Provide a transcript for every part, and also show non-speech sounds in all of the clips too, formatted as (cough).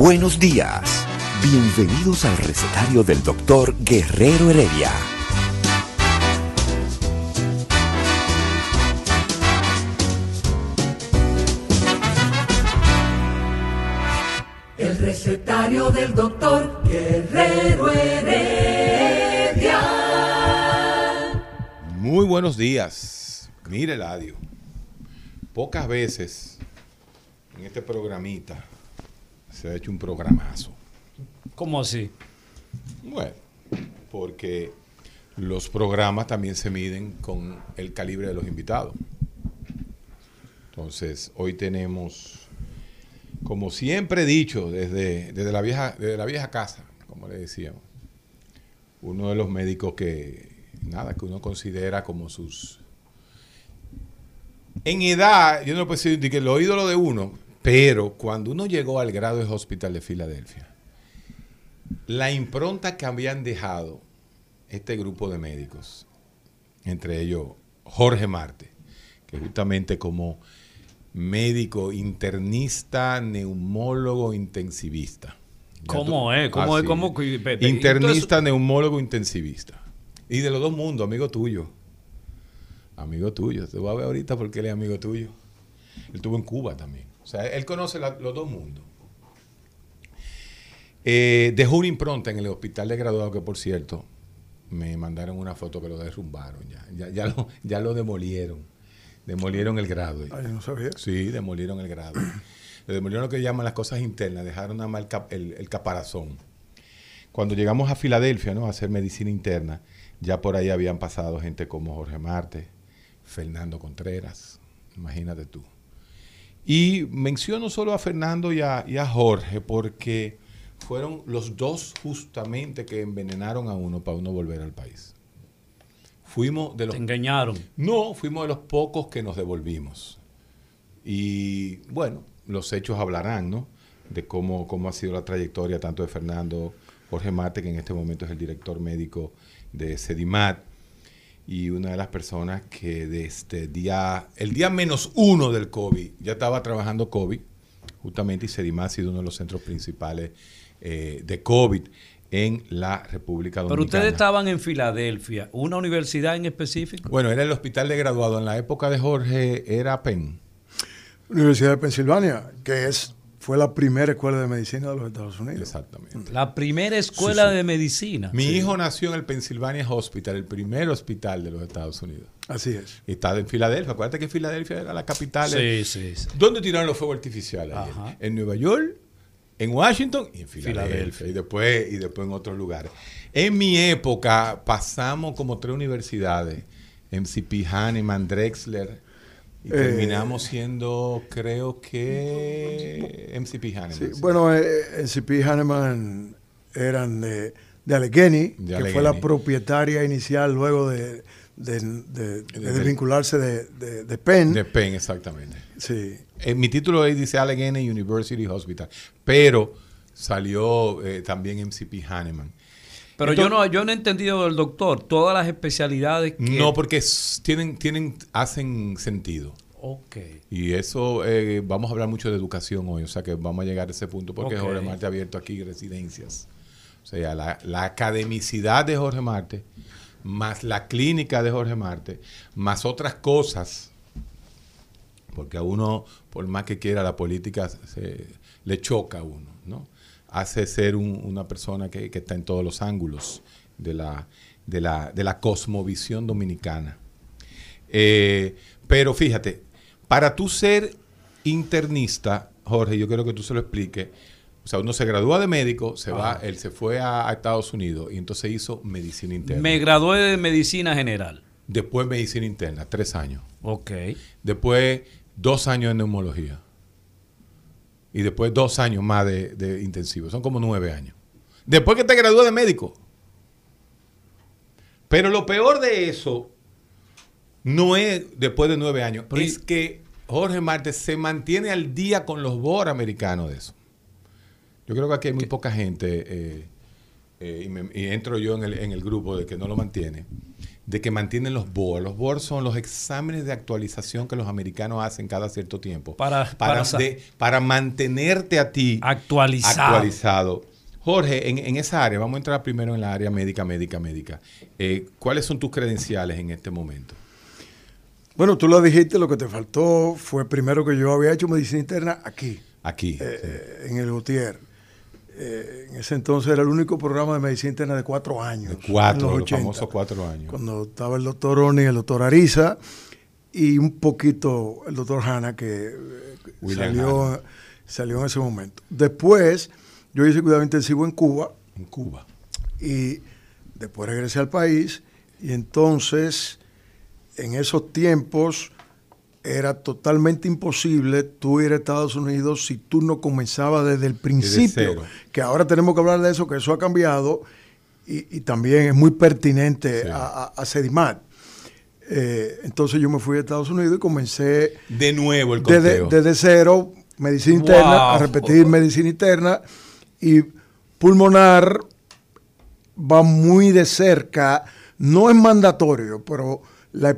Buenos días. Bienvenidos al recetario del doctor Guerrero Heredia. El recetario del doctor Guerrero Heredia. Muy buenos días. Mire, Ladio. Pocas veces en este programita se ha hecho un programazo. ¿Cómo así? Bueno, porque los programas también se miden con el calibre de los invitados. Entonces, hoy tenemos, como siempre he dicho, desde, desde, la, vieja, desde la vieja casa, como le decíamos, uno de los médicos que, nada, que uno considera como sus... En edad, yo no puedo decir que lo ídolo de uno, pero cuando uno llegó al grado de Hospital de Filadelfia, la impronta que habían dejado este grupo de médicos, entre ellos Jorge Marte, que justamente como médico internista, neumólogo, intensivista. ¿Cómo es? ¿Cómo es? ¿Cómo? Internista, neumólogo, intensivista. Y de los dos mundos, amigo tuyo. Amigo tuyo. Te voy a ver ahorita porque él es amigo tuyo. Él estuvo en Cuba también. O sea, él conoce la, los dos mundos. Eh, dejó una impronta en el hospital de graduados que, por cierto, me mandaron una foto que lo derrumbaron ya. Ya, ya, lo, ya lo demolieron. Demolieron el grado. Ah, yo no sabía. Sí, demolieron el grado. Le demolieron lo que llaman las cosas internas, dejaron nada más el, el, caparazón. Cuando llegamos a Filadelfia ¿no? a hacer medicina interna, ya por ahí habían pasado gente como Jorge Marte, Fernando Contreras, imagínate tú. Y menciono solo a Fernando y a, y a Jorge porque fueron los dos justamente que envenenaron a uno para uno volver al país. Fuimos de los... Te engañaron. No, fuimos de los pocos que nos devolvimos. Y bueno, los hechos hablarán, ¿no? De cómo, cómo ha sido la trayectoria tanto de Fernando Jorge Mate, que en este momento es el director médico de Sedimat, y una de las personas que desde este día, el día menos uno del COVID, ya estaba trabajando COVID, justamente, y Sedimat ha sido uno de los centros principales eh, de COVID en la República Dominicana. Pero ustedes estaban en Filadelfia, ¿una universidad en específico? Bueno, era el hospital de graduado. En la época de Jorge era Penn. Universidad de Pensilvania, que es fue la primera escuela de medicina de los Estados Unidos. Exactamente. La primera escuela sí, sí. de medicina. Mi sí. hijo nació en el Pennsylvania Hospital, el primer hospital de los Estados Unidos. Así es. Y está en Filadelfia. Acuérdate que Filadelfia era la capital. Sí, sí, sí. ¿Dónde tiraron los fuegos artificiales? Ajá. En Nueva York, en Washington y en Filadelfia. Filadelfia. Y, después, y después en otros lugares. En mi época pasamos como tres universidades. MCP Hahnemann, Drexler. Y eh, terminamos siendo, creo que, MCP Hahnemann. Sí, sí. Bueno, eh, MCP Hahnemann eran de, de Allegheny, de que Allegheny. fue la propietaria inicial luego de, de, de, de desvincularse de, de, Penn. De Penn, exactamente. Sí. Eh, mi título ahí dice Allegheny University Hospital, pero salió eh, también MCP Hahnemann. Pero Entonces, yo no yo no he entendido del doctor todas las especialidades que No, porque tienen tienen hacen sentido. Ok. Y eso, eh, vamos a hablar mucho de educación hoy, o sea que vamos a llegar a ese punto porque okay. Jorge Marte ha abierto aquí residencias. O sea, la, la academicidad de Jorge Marte, más la clínica de Jorge Marte, más otras cosas, porque a uno, por más que quiera, la política se, le choca a uno, ¿no? Hace ser un, una persona que, que, está en todos los ángulos de la, de la, de la cosmovisión dominicana. Eh, pero fíjate, para tú ser internista, Jorge, yo quiero que tú se lo expliques, O sea, uno se gradúa de médico, se va, él se fue a, Estados Unidos y entonces hizo medicina interna. Me gradué de medicina general. Después medicina interna, tres años. Ok. Después dos años de neumología. Y después dos años más de, de intensivo. Son como nueve años. Después que te gradúas de médico. Pero lo peor de eso no es después de nueve años, es que Jorge Martes se mantiene al día con los BOR americanos de eso. Yo creo que aquí hay muy poca gente, eh, eh, y, entro yo en el, en el, grupo de que no lo mantiene, de que mantienen los BOR. Los BOR son los exámenes de actualización que los americanos hacen cada cierto tiempo. Para, para, para, mantenerte a ti actualizado. actualizado. Jorge, en, esa área, vamos a entrar primero en la área médica, médica, médica. Eh, ¿Cuáles son tus credenciales en este momento? Bueno, tú lo dijiste, lo que te faltó fue primero que yo había hecho medicina interna aquí. Aquí. Eh, En el Gutiérrez. Eh, en ese entonces era el único programa de medicina interna de cuatro años. De cuatro, los, famosos cuatro años. Cuando estaba el doctor Oni, el doctor Ariza y un poquito el doctor Hanna que eh, salió, salió en ese momento. Después, yo hice cuidado intensivo en Cuba. En Cuba. Y después regresé al país y entonces en esos tiempos era totalmente imposible tú ir a Estados Unidos si tú no comenzabas desde el principio. que ahora tenemos que hablar de eso, que eso ha cambiado y, también es muy pertinente a, a, Sedimat. Eh, entonces yo me fui a Estados Unidos y comencé de nuevo el desde, desde, cero, medicina interna, a repetir medicina interna y pulmonar va muy de cerca, no es mandatorio, pero la,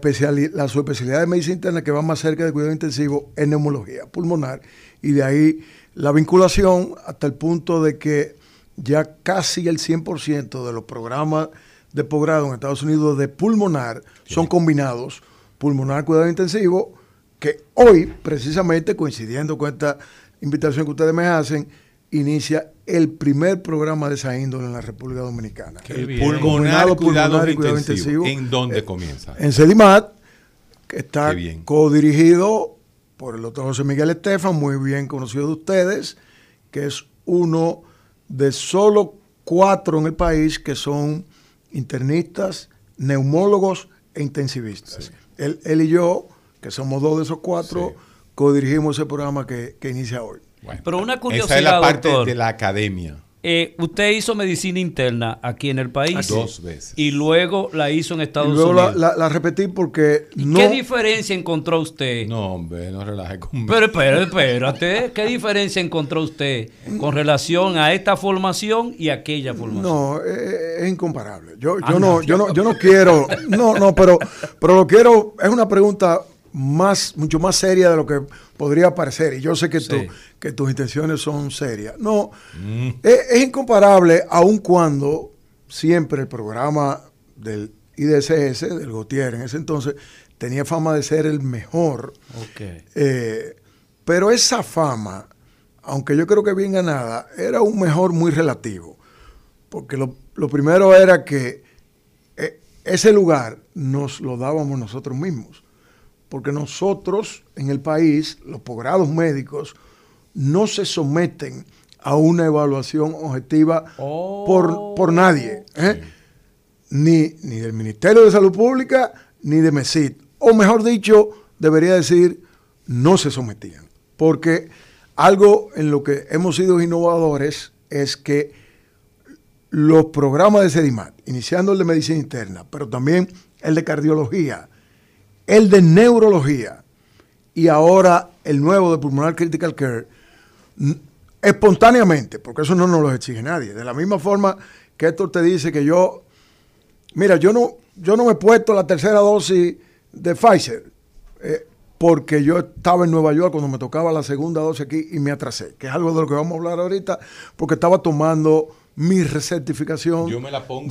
la subespecialidad de medicina interna que va más cerca de cuidado intensivo es neumología pulmonar. Y de ahí la vinculación hasta el punto de que ya casi el 100% de los programas de posgrado en Estados Unidos de pulmonar son combinados, pulmonar cuidado intensivo, que hoy precisamente coincidiendo con esta invitación que ustedes me hacen, inicia el primer programa de esa índole en la República Dominicana. el pulmonar, cuidado, intensivo. ¿En dónde eh, comienza? En CEDIMAT, que está codirigido por el doctor José Miguel Estefan, muy bien conocido de ustedes, que es uno de solo cuatro en el país que son internistas, neumólogos e intensivistas. Él, y yo, que somos dos de esos cuatro, codirigimos ese programa que inicia hoy. Pero una curiosidad, Esa es la parte de la academia. Eh, usted hizo medicina interna aquí en el país. Dos veces. Y luego la hizo en Estados luego Unidos. La, la, repetí porque no... ¿Qué diferencia encontró usted? No, hombre, no relaje conmigo. Pero espérate, espérate. ¿Qué diferencia encontró usted con relación a esta formación y aquella formación? No, es, incomparable. Yo, yo, no, yo, no, yo no quiero... No, no, pero, pero lo quiero... Es una pregunta más, mucho más seria de lo que podría parecer. Y yo sé que, que tus intenciones son serias. No, mm. es, incomparable, aun cuando siempre el programa del IDSS, del Gautier, en ese entonces, tenía fama de ser el mejor. Eh, pero esa fama, aunque yo creo que bien ganada, era un mejor muy relativo. Porque lo, lo primero era que eh, ese lugar nos lo dábamos nosotros mismos porque nosotros en el país, los posgrados médicos, no se someten a una evaluación objetiva por, por, nadie, ¿eh? ni, ni del Ministerio de Salud Pública, ni de MESID. O mejor dicho, debería decir, no se sometían. Porque algo en lo que hemos sido innovadores es que los programas de SEDIMAT, iniciando el de medicina interna, pero también el de cardiología, el de neurología y ahora el nuevo de pulmonar critical care, espontáneamente, porque eso no nos lo exige nadie. De la misma forma que Héctor te dice que yo, mira, yo no, yo no me he puesto la tercera dosis de Pfizer, eh, porque yo estaba en Nueva York cuando me tocaba la segunda dosis aquí y me atrasé, que es algo de lo que vamos a hablar ahorita, porque estaba tomando mi recertificación yo me la pongo.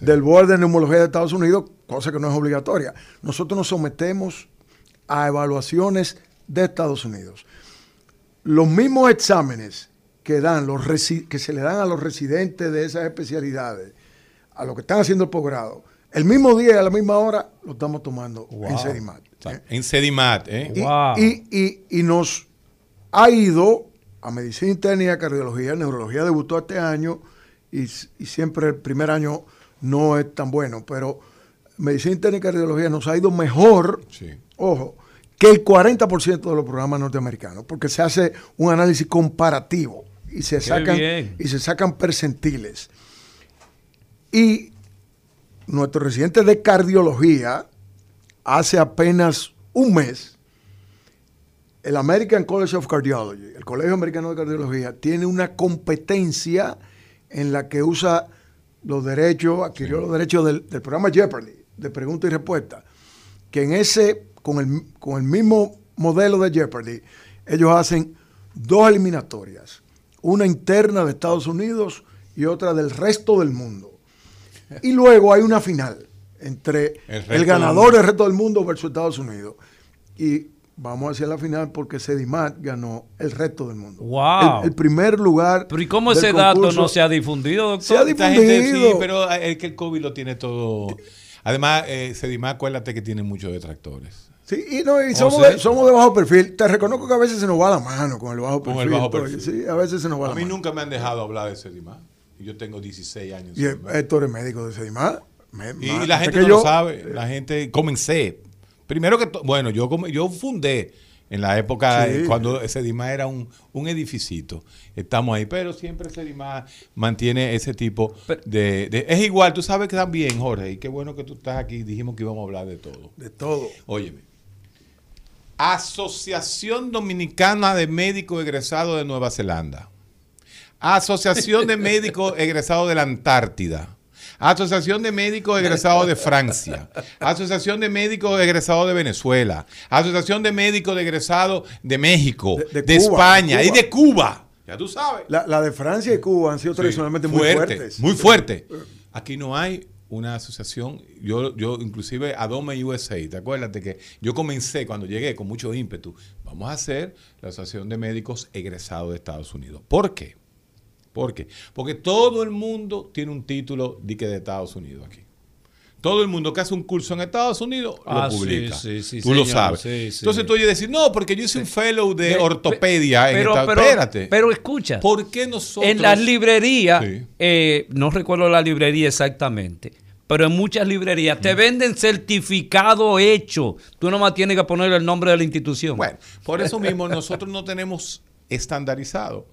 Del Board de Neumología de Estados Unidos cosa que no es obligatoria. Nosotros nos sometemos a evaluaciones de Estados Unidos. Los mismos exámenes que, dan los que se le dan a los residentes de esas especialidades, a los que están haciendo el posgrado, el mismo día y a la misma hora lo estamos tomando en Sedimat. ¿eh? En Sedimat, ¿eh? Y, y, y, nos ha ido a medicina interna y a cardiología. Neurología debutó este año y, siempre el primer año no es tan bueno, pero medicina interna y cardiología nos ha ido mejor, ojo, que el 40% de los programas norteamericanos, porque se hace un análisis comparativo y se sacan y se sacan percentiles. Y nuestro residente de cardiología hace apenas un mes el American College of Cardiology, el Colegio Americano de Cardiología, tiene una competencia en la que usa los derechos, adquirió los derechos del, programa Jeopardy, de pregunta y respuesta, que en ese, con el, con el mismo modelo de Jeopardy, ellos hacen dos eliminatorias, una interna de Estados Unidos y otra del resto del mundo. Y luego hay una final entre el, ganador del resto del mundo versus Estados Unidos. Y vamos hacia la final porque Sedimat ganó el resto del mundo. ¡Wow! El, primer lugar. Pero ¿y cómo ese dato no se ha difundido, doctor? Se ha difundido. sí, pero es que el COVID lo tiene todo. Además, eh, Sedimat, acuérdate que tiene muchos detractores. Sí, y, no, y somos, de, somos de bajo perfil. Te reconozco que a veces se nos va la mano con el bajo perfil. Con el bajo perfil. Sí, a veces se nos va a la mí mano. nunca me han dejado hablar de Sedimat. Yo tengo 16 años. Y Héctor es médico de Sedimat. y la gente no lo sabe. La gente comencé Primero que, bueno, yo, yo fundé en la época cuando Sedima era un, un edificito. Estamos ahí, pero siempre Sedima mantiene ese tipo de, Es igual, tú sabes que también, Jorge, y qué bueno que tú estás aquí. Dijimos que íbamos a hablar de todo. De todo. Óyeme. Asociación Dominicana de Médicos Egresados de Nueva Zelanda. Asociación de (laughs) Médicos Egresados de la Antártida. Asociación de Médicos Egresados de Francia, Asociación de Médicos Egresados de Venezuela, Asociación de Médicos Egresados de México, de, España y de Cuba. Ya tú sabes. La, de Francia y Cuba han sido tradicionalmente muy fuertes. Muy fuertes. Aquí no hay una asociación, yo, yo inclusive Adome USA, ¿te acuerdas de que yo comencé cuando llegué con mucho ímpetu? Vamos a hacer la Asociación de Médicos Egresados de Estados Unidos. ¿Por qué? ¿Por qué? Porque todo el mundo tiene un título de de Estados Unidos aquí. Todo el mundo que hace un curso en Estados Unidos lo ah, publica. Sí, sí, tú lo sabes. Entonces tú oyes decir, no, porque yo hice un fellow de ortopedia en Estados Unidos. Espérate. Pero escucha. ¿Por qué nosotros? En las librerías, eh, no recuerdo la librería exactamente, pero en muchas librerías te mm. venden certificado hecho. Tú nomás tienes que poner el nombre de la institución. Bueno, por eso mismo nosotros no tenemos estandarizado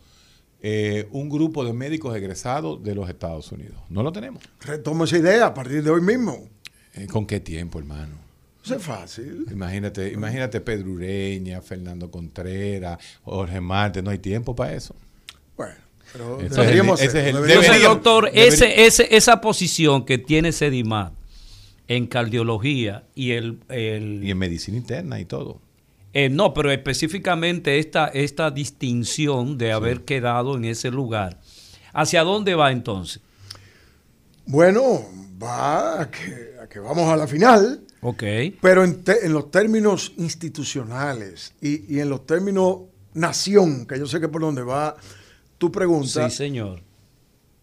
eh, un grupo de médicos egresados de los Estados Unidos. No lo tenemos. Retomo esa idea a partir de hoy mismo. Eh, ¿Con qué tiempo, hermano? Eso es fácil. Imagínate, imagínate Pedro Ureña, Fernando Contreras, Jorge Marte, no hay tiempo para eso. Bueno, pero deberíamos ese Entonces, doctor, ese, ese, esa posición que tiene Sedimat en cardiología y el, y en medicina interna y todo eh, no, pero específicamente esta, esta distinción de haber quedado en ese lugar. ¿Hacia dónde va entonces? Bueno, va a que, vamos a la final. Ok. Pero en, los términos institucionales y, en los términos nación, que yo sé que por donde va tu pregunta. Sí, señor.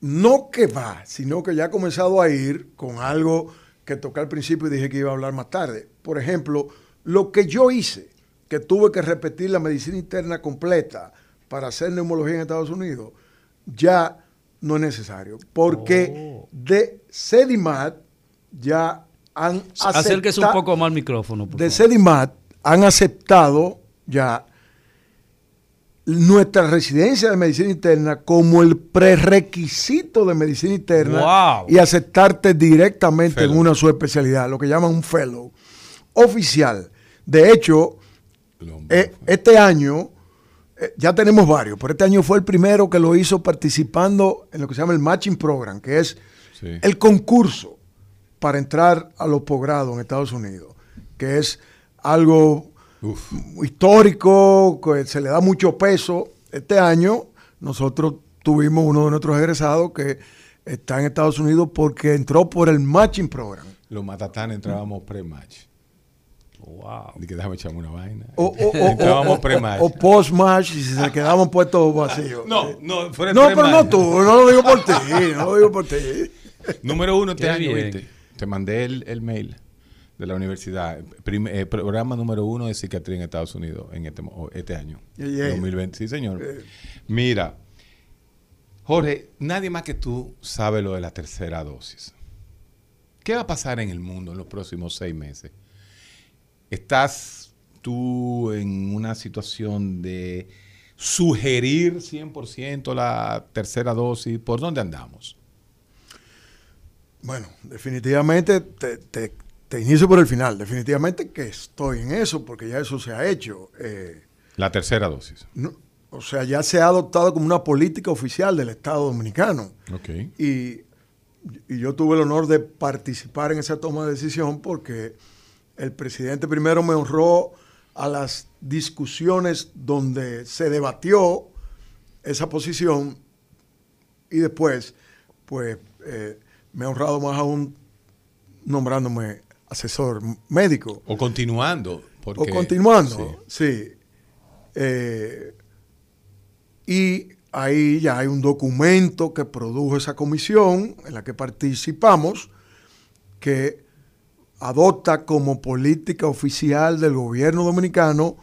No que va, sino que ya ha comenzado a ir con algo que toqué al principio y dije que iba a hablar más tarde. Por ejemplo, lo que yo hice que tuve que repetir la medicina interna completa para hacer neumología en Estados Unidos, ya no es necesario. Porque oh. de Sedimat ya han aceptado. Acérquese un poco más al micrófono. de Sedimat han aceptado ya nuestra residencia de medicina interna como el prerequisito de medicina interna y aceptarte directamente en una subespecialidad, lo que llaman un fellow oficial. De hecho, eh, este año, eh, ya tenemos varios, pero este año fue el primero que lo hizo participando en lo que se llama el Matching Program, que es el concurso para entrar a los posgrados en Estados Unidos, que es algo histórico, que se le da mucho peso. Este año nosotros tuvimos uno de nuestros egresados que está en Estados Unidos porque entró por el Matching Program. Los matatán entrábamos pre-match. Wow. que déjame echarme una vaina. O, o, o, (laughs) post-match y si se quedaban puestos vacíos. No, no, fuera No, pero no tú, no lo digo por ti, no lo digo por ti. Número uno este año, Te mandé el, el mail de la universidad, eh, programa número uno de psiquiatría en Estados Unidos en este, este año, 2020. Sí, señor. Mira, Jorge, nadie más que tú sabe lo de la tercera dosis. ¿Qué va a pasar en el mundo en los próximos seis meses? ¿Estás tú en una situación de sugerir 100% la tercera dosis? ¿Por dónde andamos? Bueno, definitivamente te, inicio por el final. Definitivamente que estoy en eso, porque ya eso se ha hecho. Eh, la tercera dosis. o sea, ya se ha adoptado como una política oficial del Estado Dominicano. Okay. Y, y yo tuve el honor de participar en esa toma de decisión porque el presidente primero me honró a las discusiones donde se debatió esa posición y después, pues, eh, me ha honrado más aún nombrándome asesor médico. O continuando. o continuando, sí. Eh, y ahí ya hay un documento que produjo esa comisión en la que participamos, que adopta como política oficial del gobierno dominicano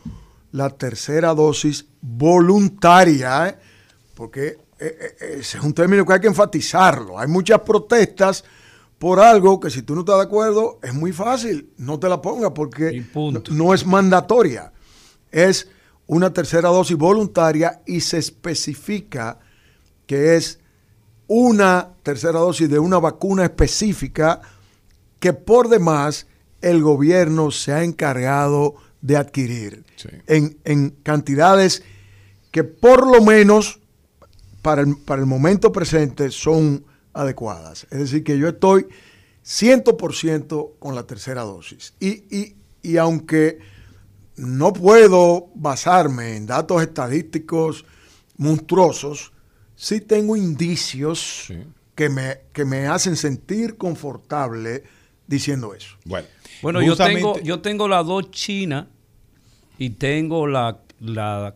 la tercera dosis voluntaria, ¿eh? porque eh, eh, ese es un término que hay que enfatizarlo. Hay muchas protestas por algo que si tú no estás de acuerdo es muy fácil, no te la pongas porque no, es mandatoria. Es una tercera dosis voluntaria y se especifica que es una tercera dosis de una vacuna específica que por demás el gobierno se ha encargado de adquirir en, en, cantidades que por lo menos para el, para el momento presente son adecuadas. Es decir, que yo estoy 100% con la tercera dosis. Y, y, y, aunque no puedo basarme en datos estadísticos monstruosos, sí tengo indicios que, me, que me hacen sentir confortable diciendo eso. Bueno, bueno yo, tengo, yo tengo la dos China y tengo la,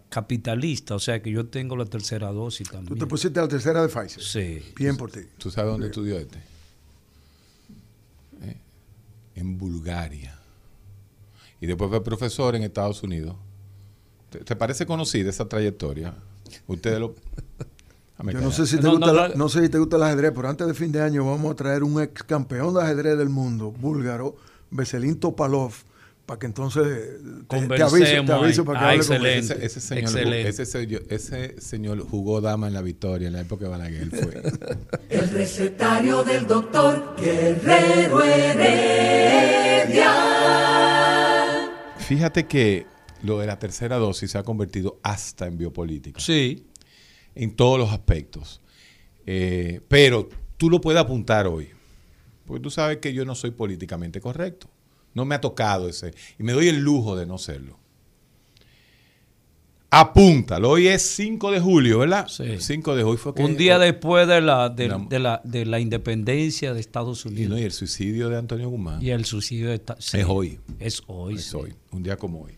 capitalista, o sea que yo tengo la tercera dosis también. ¿Tú te pusiste la tercera de Pfizer? Sí. Bien por ti. ¿Tú sabes dónde estudió este? ¿Eh? En Bulgaria. Y después fue profesor en Estados Unidos. ¿Te, parece conocida esa trayectoria? Ustedes lo... Yo no sé, si te gusta no sé si te gusta el ajedrez, pero antes de fin de año vamos a traer un ex campeón de ajedrez del mundo, búlgaro, Veselin Topalov, para que entonces te, te aviso, para que ah, excelente, ese, ese, señor, excelente. Ese, señor jugó dama en la victoria en la época de Balaguer fue. (laughs) el recetario del doctor Guerrero Heredia. Fíjate que lo de la tercera dosis se ha convertido hasta en biopolítica. Sí en todos los aspectos. Eh, pero tú lo puedes apuntar hoy, porque tú sabes que yo no soy políticamente correcto. No me ha tocado ese, y me doy el lujo de no serlo. Apúntalo, hoy es 5 de julio, ¿verdad? Sí. 5 de julio fue Un día después de la, de, la, de, la, independencia de Estados Unidos. Y, el suicidio de Antonio Guzmán. Y el suicidio de sí, Es hoy. Es hoy. Es hoy, un día como hoy.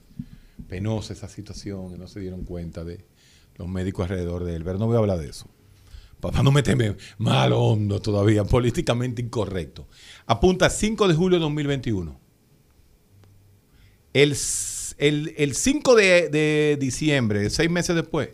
Penosa esa situación, que no se dieron cuenta de, los médicos alrededor de él. Pero no voy a hablar de eso. Para no meterme mal hondo todavía, (laughs) políticamente incorrecto. Apunta 5 de julio de 2021. El, el, 5 de, de, diciembre, seis meses después,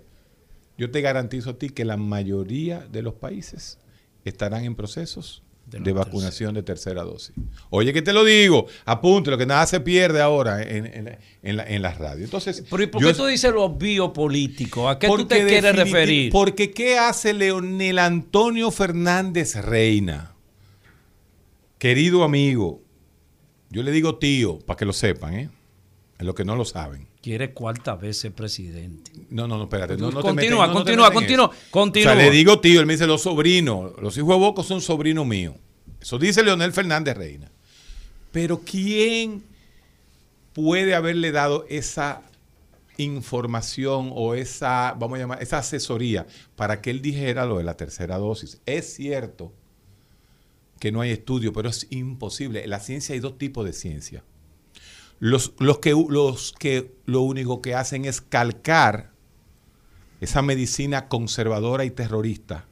yo te garantizo a ti que la mayoría de los países estarán en procesos de, vacunación de tercera dosis. Oye, que te lo digo, apunte, lo que nada se pierde ahora en, en, la, en las radios. Entonces, ¿por qué tú dices los biopolíticos? ¿A qué tú te quieres referir? Porque ¿qué hace Leonel Antonio Fernández Reina? Querido amigo, yo le digo tío, para que lo sepan, ¿eh? En lo que no lo saben. Quiere cuarta vez ser presidente. No, no, no, espérate. No, no continúa, te continúa, continúa, continúa. O sea, le digo tío, él me dice los sobrinos. Los hijos de Boco son sobrinos míos. Eso dice Leonel Fernández Reina. Pero ¿quién puede haberle dado esa información o esa, vamos a llamar, esa asesoría para que él dijera lo de la tercera dosis? Es cierto que no hay estudio, pero es imposible. En la ciencia hay dos tipos de ciencia. Los, los, que, los que lo único que hacen es calcar esa medicina conservadora y terrorista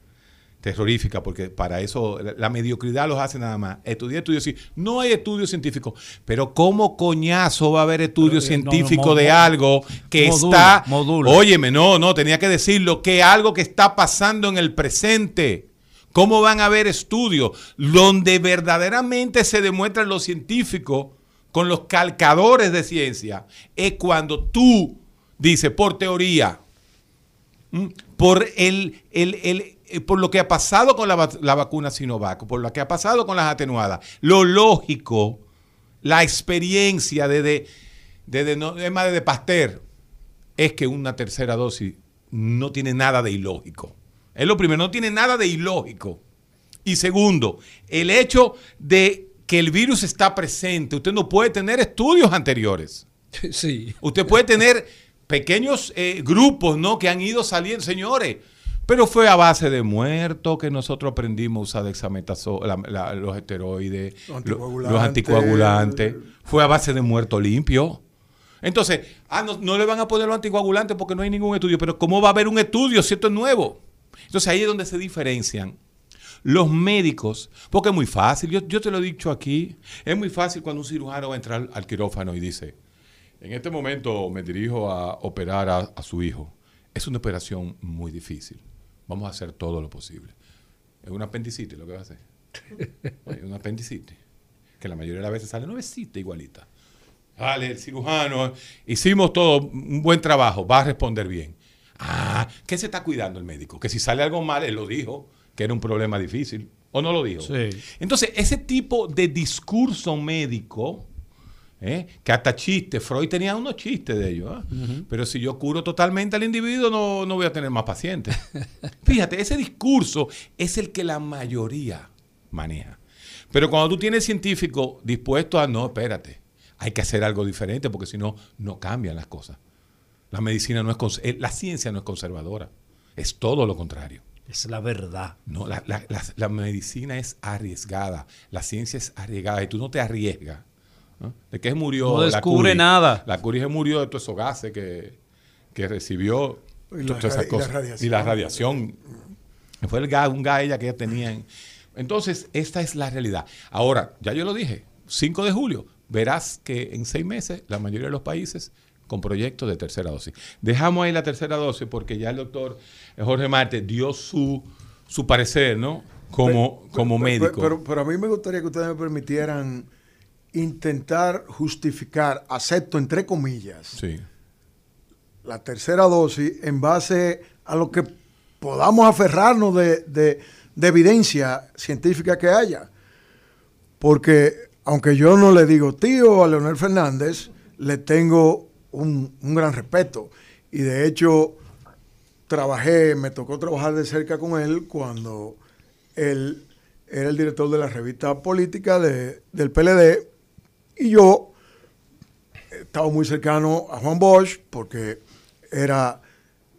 terrorífica, porque para eso la, mediocridad los hace nada más. Estudiar estudios, sí. No hay estudios científicos, pero ¿cómo coñazo va a haber estudios eh, científicos de algo que está... Óyeme, no, no, tenía que decirlo, que algo que está pasando en el presente. ¿Cómo van a haber estudios donde verdaderamente se demuestran los científicos con los calcadores de ciencia? Es cuando tú dices, por teoría, por el, el eh, por lo que ha pasado con la, vacuna Sinovac, por lo que ha pasado con las atenuadas, lo lógico, la experiencia desde, de no, es más de Pasteur, es que una tercera dosis no tiene nada de ilógico. Es lo primero, no tiene nada de ilógico. Y segundo, el hecho de que el virus está presente, usted no puede tener estudios anteriores. (laughs) Sí. Usted puede tener pequeños eh, grupos, ¿no? Que han ido saliendo. Señores, pero fue a base de muertos que nosotros aprendimos a usar dexametasol, los esteroides, los anticoagulantes. Fue a base de muerto limpio. Entonces, ah, no, le van a poner los anticoagulantes porque no hay ningún estudio. Pero ¿cómo va a haber un estudio si esto es nuevo? Entonces ahí es donde se diferencian los médicos, porque es muy fácil, yo, te lo he dicho aquí, es muy fácil cuando un cirujano va a entrar al quirófano y dice, en este momento me dirijo a operar a su hijo. Es una operación muy difícil. Vamos a hacer todo lo posible. Es un apendicitis lo que va a hacer. (laughs) Es un apendicitis. Que la mayoría de las veces sale nuevecita igualita. Vale, el cirujano, hicimos todo, un buen trabajo, va a responder bien. Ah, ¿qué se está cuidando el médico? Que si sale algo mal, él lo dijo, que era un problema difícil. ¿O no lo dijo? Sí. Entonces, ese tipo de discurso médico ¿eh? que hasta chistes, Freud tenía unos chistes de ellos, ¿ah? pero si yo curo totalmente al individuo no, no voy a tener más pacientes. (laughs) Fíjate, ese discurso es el que la mayoría maneja. Pero cuando tú tienes científicos dispuestos a, no, espérate, hay que hacer algo diferente porque si no, no cambian las cosas. La medicina no es, eh, la ciencia no es conservadora, es todo lo contrario. Es la verdad. No, la, la, la medicina es arriesgada, la ciencia es arriesgada y tú no te arriesgas ¿De qué murió? No descubre nada. La Curie murió de todos esos gases que, recibió. Y la, radiación. Y la radiación. Fue el gas, un gas ella que ella tenía. Entonces, esta es la realidad. Ahora, ya yo lo dije, 5 de julio, verás que en seis meses la mayoría de los países con proyectos de tercera dosis. Dejamos ahí la tercera dosis porque ya el doctor Jorge Marte dio su, su parecer, ¿no? Como, como médico. Pero, pero, a mí me gustaría que ustedes me permitieran intentar justificar, acepto entre comillas, la tercera dosis en base a lo que podamos aferrarnos de, evidencia científica que haya. Porque aunque yo no le digo tío a Leonel Fernández, le tengo un, un gran respeto. Y de hecho, trabajé, me tocó trabajar de cerca con él cuando él era el director de la revista política de, del PLD y yo estaba muy cercano a Juan Bosch porque era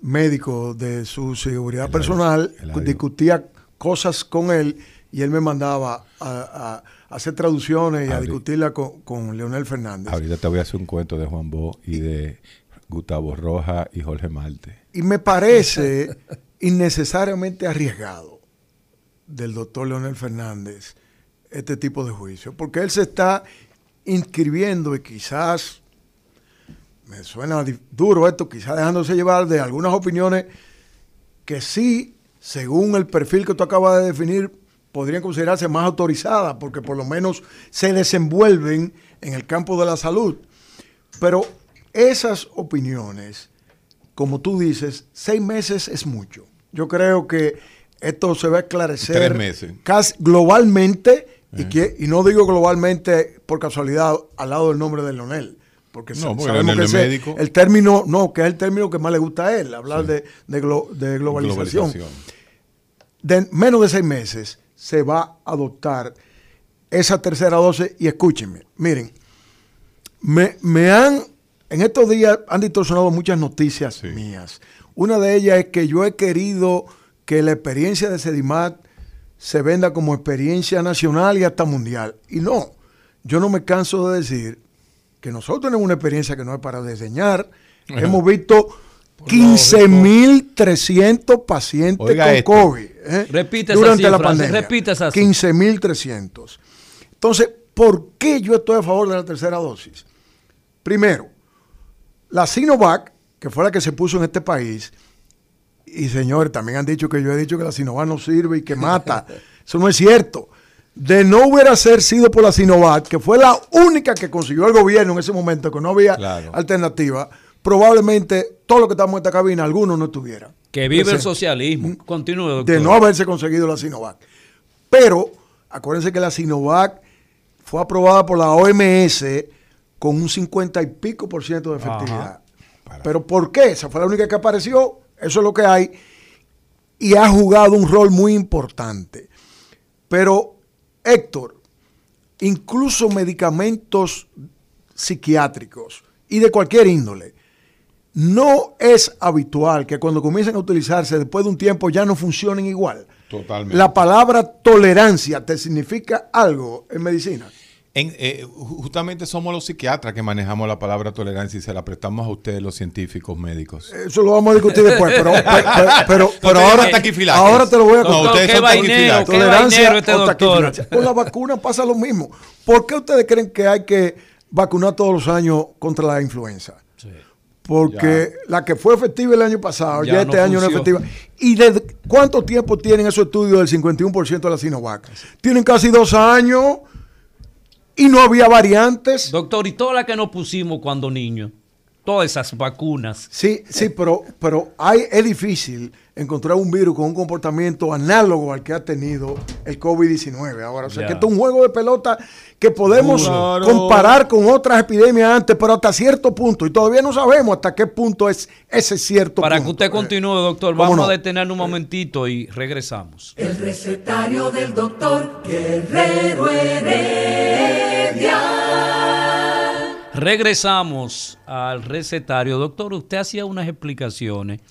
médico de su seguridad personal, discutía cosas con él y él me mandaba a, hacer traducciones y a discutirla con, Leonel Fernández. Ahorita te voy a hacer un cuento de Juan Bosch y de Gustavo Roja y Jorge Malte. Y me parece (laughs) innecesariamente arriesgado del doctor Leonel Fernández este tipo de juicio, porque él se está inscribiendo y quizás, me suena duro esto, quizás dejándose llevar de algunas opiniones que sí, según el perfil que tú acabas de definir, podrían considerarse más autorizadas, porque por lo menos se desenvuelven en el campo de la salud. Pero esas opiniones, como tú dices, seis meses es mucho. Yo creo que esto se va a esclarecer casi globalmente y, que, y no digo globalmente por casualidad al lado del nombre de Leonel. Porque no, sabemos que médico. el término, no, que es el término que más le gusta a él, hablar de, de, globalización. De menos de seis meses se va a adoptar esa tercera dosis. Y escúchenme, miren, me, me han, en estos días han distorsionado muchas noticias mías. Una de ellas es que yo he querido que la experiencia de Sedimat se venda como experiencia nacional y hasta mundial. Y no, yo no me canso de decir que nosotros tenemos una experiencia que no es para diseñar. Hemos visto 15.300 pacientes con COVID. ¿eh? Repite durante esa la pandemia. Repite esa 15.300. Entonces, ¿por qué yo estoy a favor de la tercera dosis? Primero, la Sinovac, que fue la que se puso en este país, y señores, también han dicho que yo he dicho que la Sinovac no sirve y que mata. (laughs) Eso no es cierto. De no hubiera ser sido por la Sinovac, que fue la única que consiguió el gobierno en ese momento, que no había alternativa, probablemente todo lo que estamos en esta cabina, algunos no estuvieran. Que vive el socialismo. Continúe, doctor. De no haberse conseguido la Sinovac. Pero, acuérdense que la Sinovac fue aprobada por la OMS con un 50 y pico por ciento de efectividad. Pero ¿por qué? Esa fue la única que apareció, eso es lo que hay, y ha jugado un rol muy importante. Pero, Héctor, incluso medicamentos psiquiátricos y de cualquier índole, no es habitual que cuando comiencen a utilizarse después de un tiempo ya no funcionen igual. Totalmente. La palabra tolerancia te significa algo en medicina. Eh, justamente somos los psiquiatras que manejamos la palabra tolerancia y se la prestamos a ustedes los científicos médicos. Eso lo vamos a discutir después, pero, (laughs) pero, ahora, ahora te lo voy a contar. qué vainero, tolerancia este doctor. Con la vacuna pasa lo mismo. ¿Por qué ustedes creen que hay que vacunar todos los años contra la influenza? Porque la que fue efectiva el año pasado, ya, este año no es efectiva. ¿Y de cuánto tiempo tienen esos estudios del 51% de la Sinovac? Tienen casi dos años y no había variantes. Doctor, y todas las que nos pusimos cuando niños, todas esas vacunas. Sí, sí, pero, pero hay, es difícil encontrar un virus con un comportamiento análogo al que ha tenido el COVID-19 ahora. O sea, que esto es un juego de pelota que podemos comparar con otras epidemias antes, pero hasta cierto punto. Y todavía no sabemos hasta qué punto es ese cierto Para punto. que usted continúe, doctor, vamos a detener un momentito y regresamos. El recetario del doctor Guerrero Heredia. Regresamos al recetario. Doctor, usted hacía unas explicaciones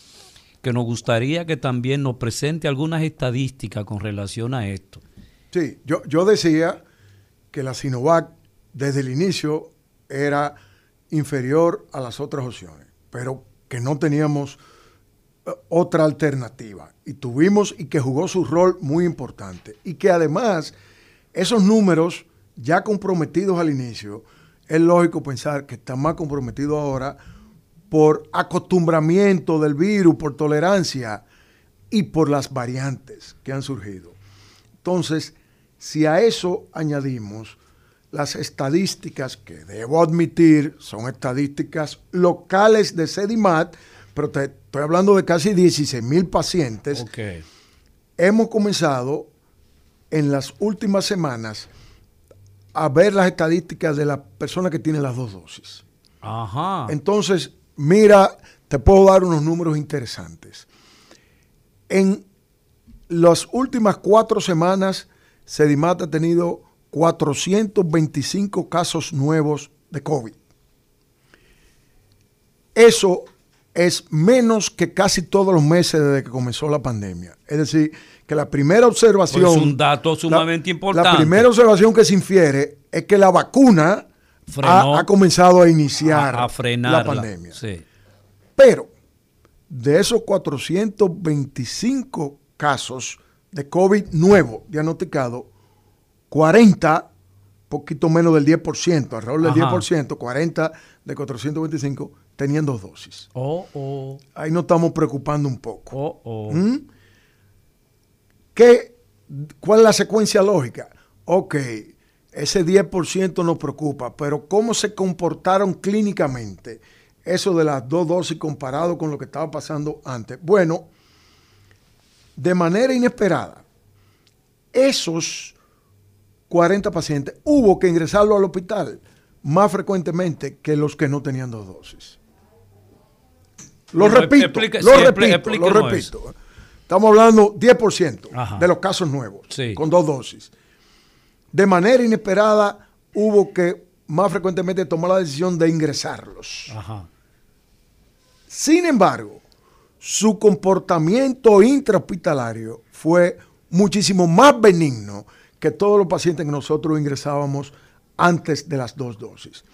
que nos gustaría que también nos presente algunas estadísticas con relación a esto. Sí, yo, yo decía que la Sinovac desde el inicio era inferior a las otras opciones, pero que no teníamos eh, otra alternativa. Y tuvimos y que jugó su rol muy importante. Y que además esos números ya comprometidos al inicio, es lógico pensar que están más comprometidos ahora por acostumbramiento del virus, por tolerancia y por las variantes que han surgido. Entonces, si a eso añadimos las estadísticas que debo admitir son estadísticas locales de Sedimat, pero te, estoy hablando de casi 16 mil pacientes, hemos comenzado en las últimas semanas a ver las estadísticas de las personas que tienen las dos dosis. Ajá. Entonces, Mira, te puedo dar unos números interesantes. En las últimas cuatro semanas, Sedimat ha tenido 425 casos nuevos de COVID. Eso es menos que casi todos los meses desde que comenzó la pandemia. Es decir, que la primera observación... Es pues un dato sumamente importante. La primera observación que se infiere es que la vacuna ha, comenzado a iniciar a, la pandemia. Pero de esos 425 casos de COVID nuevo diagnosticados, 40, poquito menos del 10%, alrededor del 10%, 40 de 425 tenían dos dosis. Oh, oh. Ahí nos estamos preocupando un poco. Oh, oh. ¿Mm? ¿Qué, ¿Cuál es la secuencia lógica? Ok, ese 10% nos preocupa, pero ¿cómo se comportaron clínicamente eso de las dos dosis comparado con lo que estaba pasando antes? Bueno, de manera inesperada, esos 40 pacientes hubo que ingresarlo al hospital más frecuentemente que los que no tenían dos dosis. Lo repito, lo repito, lo repito. Estamos hablando 10% de los casos nuevos con dos dosis de manera inesperada hubo que más frecuentemente tomar la decisión de ingresarlos. Sin embargo, su comportamiento intrahospitalario fue muchísimo más benigno que todos los pacientes que nosotros ingresábamos antes de las dos dosis.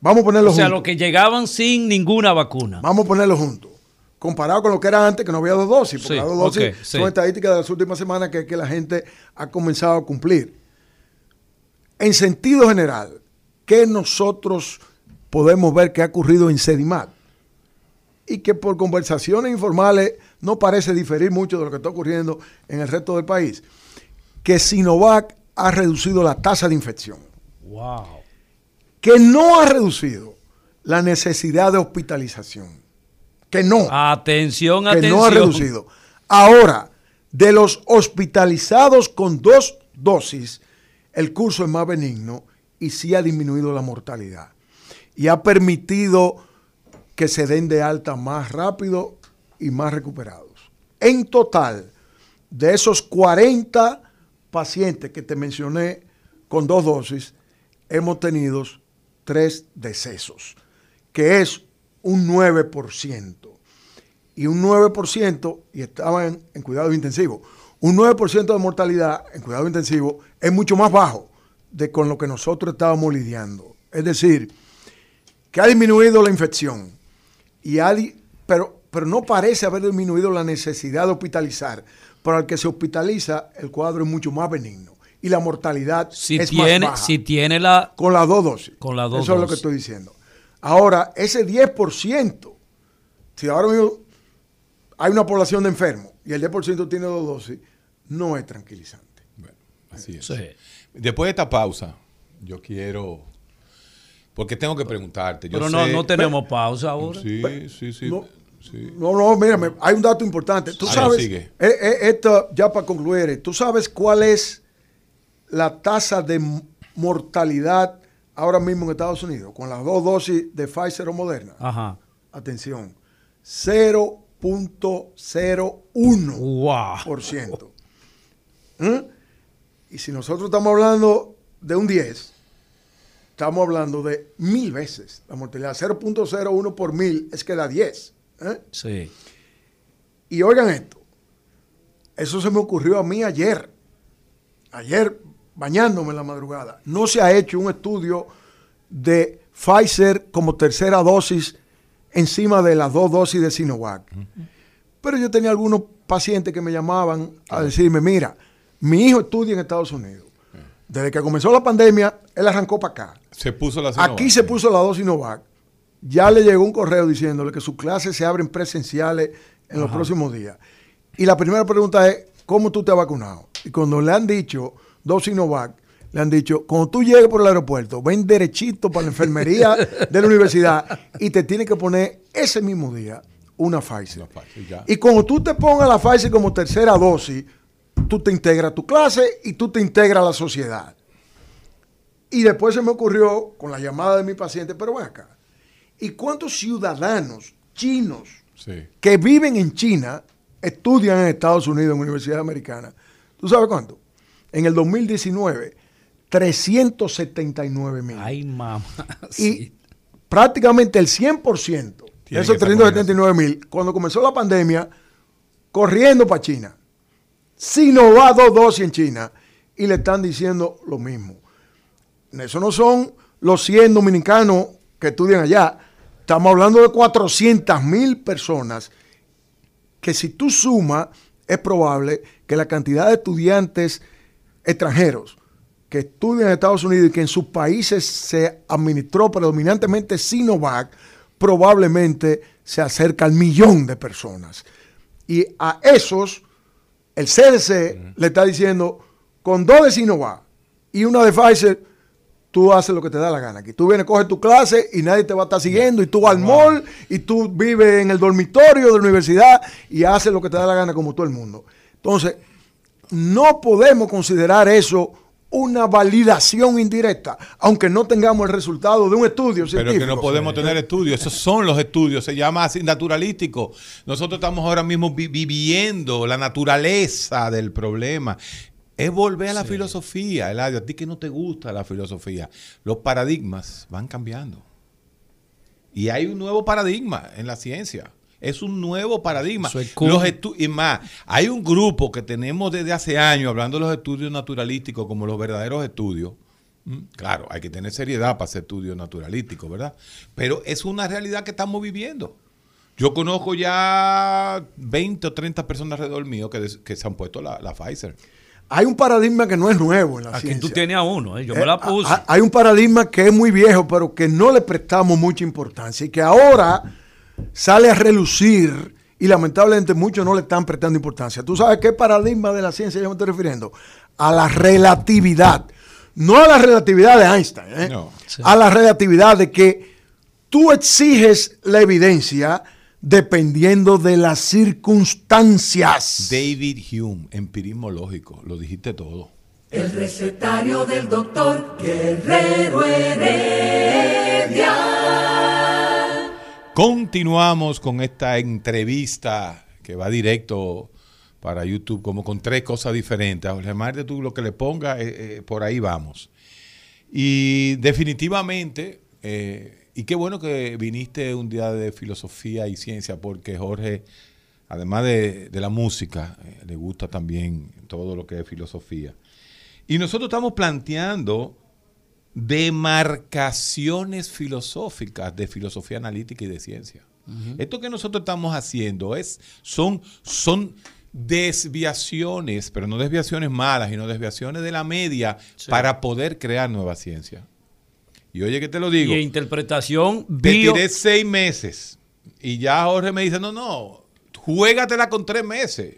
Vamos a ponerlo juntos. O sea, los que llegaban sin ninguna vacuna. Vamos a ponerlo juntos. Comparado con lo que era antes, que no había dos dosis, porque las dos dosis son estadísticas de las últimas semanas que, que la gente ha comenzado a cumplir. En sentido general, ¿qué nosotros podemos ver que ha ocurrido en Sedimat? Y que por conversaciones informales no parece diferir mucho de lo que está ocurriendo en el resto del país. Que Sinovac ha reducido la tasa de infección. Wow. Que no ha reducido la necesidad de hospitalización que no. Atención, que atención. no ha reducido. Ahora, de los hospitalizados con dos dosis, el curso es más benigno y sí ha disminuido la mortalidad. Y ha permitido que se den de alta más rápido y más recuperados. En total, de esos 40 pacientes que te mencioné con dos dosis, hemos tenido tres decesos, que es un 9%. Y un 9%, y estaban en cuidado intensivo, un 9% de mortalidad en cuidado intensivo es mucho más bajo de con lo que nosotros estábamos lidiando. Es decir, que ha disminuido la infección, y pero, pero no parece haber disminuido la necesidad de hospitalizar. Pero al que se hospitaliza, el cuadro es mucho más benigno. Y la mortalidad si es tiene, más baja. Si tiene la... Con las dos dosis. Con las dos Eso es lo que estoy diciendo. Ahora, ese 10%, si ahora mismo hay una población de enfermos y el 10% tiene dos dosis, no es tranquilizante. Bueno, así es. Después de esta pausa, yo quiero... Porque tengo que preguntarte. Pero no, no tenemos pausa ahora. Sí, sí, sí. No, no, mírame, hay un dato importante. Tú sabes, eh, eh, esto ya para concluir, tú sabes cuál es la tasa de mortalidad ahora mismo en Estados Unidos, con las dos dosis de Pfizer o Moderna. Ajá. Atención, 0.01%. Wow. ¿Mm? Y si nosotros estamos hablando de un 10, estamos hablando de mil veces la mortalidad. 0.01 por mil es que da 10. ¿eh? Sí. Y oigan esto, eso se me ocurrió a mí ayer. Ayer bañándome en la madrugada. No se ha hecho un estudio de Pfizer como tercera dosis encima de las dos dosis de Sinovac. Pero yo tenía algunos pacientes que me llamaban a decirme, mira, mi hijo estudia en Estados Unidos. Desde que comenzó la pandemia, él arrancó para acá. Se puso la Sinovac. Aquí se puso la dosis Sinovac. Ya le llegó un correo diciéndole que sus clases se abren presenciales en los próximos días. Y la primera pregunta es, ¿cómo tú te has vacunado? Y cuando le han dicho dos Sinovac, le han dicho, cuando tú llegues por el aeropuerto, ven derechito para la enfermería (laughs) de la universidad y te tiene que poner ese mismo día una Pfizer. y cuando tú te pongas la Pfizer como tercera dosis, tú te integras a tu clase y tú te integras a la sociedad. Y después se me ocurrió con la llamada de mi paciente, pero ven acá, ¿y cuántos ciudadanos chinos que viven en China estudian en Estados Unidos en universidades americanas? ¿Tú sabes cuánto? En el 2019, 379 mil. Ay, mamá. (laughs) Y prácticamente el 100% de esos 379 mil, cuando comenzó la pandemia, corriendo para China. Si no va a dos dosis en China y le están diciendo lo mismo. Eso no son los 100 dominicanos que estudian allá. Estamos hablando de 400 mil personas que si tú sumas, es probable que la cantidad de estudiantes extranjeros que estudian en Estados Unidos y que en sus países se administró predominantemente Sinovac, probablemente se acerca al millón de personas. Y a esos, el CDC le está diciendo, con dos de Sinovac y una de Pfizer, tú haces lo que te da la gana. Aquí tú vienes, coges tu clase y nadie te va a estar siguiendo. Y tú vas al mall y tú vives en el dormitorio de la universidad y haces lo que te da la gana como todo el mundo. Entonces, no podemos considerar eso una validación indirecta, aunque no tengamos el resultado de un estudio científico. Pero que no podemos tener estudios, esos son los estudios, se llama así naturalístico. Nosotros estamos ahora mismo viviendo la naturaleza del problema. Es volver a la filosofía, Eladio, a ti que no te gusta la filosofía. Los paradigmas van cambiando. Y hay un nuevo paradigma en la ciencia. Es un nuevo paradigma. Los y más, hay un grupo que tenemos desde hace años hablando de los estudios naturalísticos como los verdaderos estudios. Claro, hay que tener seriedad para hacer estudios naturalísticos, ¿verdad? Pero es una realidad que estamos viviendo. Yo conozco ya 20 o 30 personas alrededor mío que, que se han puesto la, la Pfizer. Hay un paradigma que no es nuevo en la Aquí ciencia. tú tienes a uno, ¿eh? yo me la Eh, puse. ha- Hay un paradigma que es muy viejo, pero que no le prestamos mucha importancia y que ahora sale a relucir y lamentablemente muchos no le están prestando importancia. ¿Tú sabes qué paradigma de la ciencia yo me estoy refiriendo? A la relatividad. No a la relatividad de Einstein, ¿eh? No. a la relatividad de que tú exiges la evidencia dependiendo de las circunstancias. David Hume, empirismo lógico, lo dijiste todo. El recetario del doctor Guerrero Heredia. Continuamos con esta entrevista que va directo para YouTube, como con tres cosas diferentes. Jorge Marte, tú lo que le pongas, eh, eh, por ahí vamos. Y definitivamente, eh, y qué bueno que viniste un día de filosofía y ciencia, porque Jorge, además de, la música, le gusta también todo lo que es filosofía. Y nosotros estamos planteando demarcaciones filosóficas de filosofía analítica y de ciencia. Esto que nosotros estamos haciendo es, son, son desviaciones, pero no desviaciones malas, sino desviaciones de la media para poder crear nueva ciencia. Y oye que te lo digo, y interpretación te bio. tiré seis meses y ya Jorge me dice, no, no, juégatela con tres meses.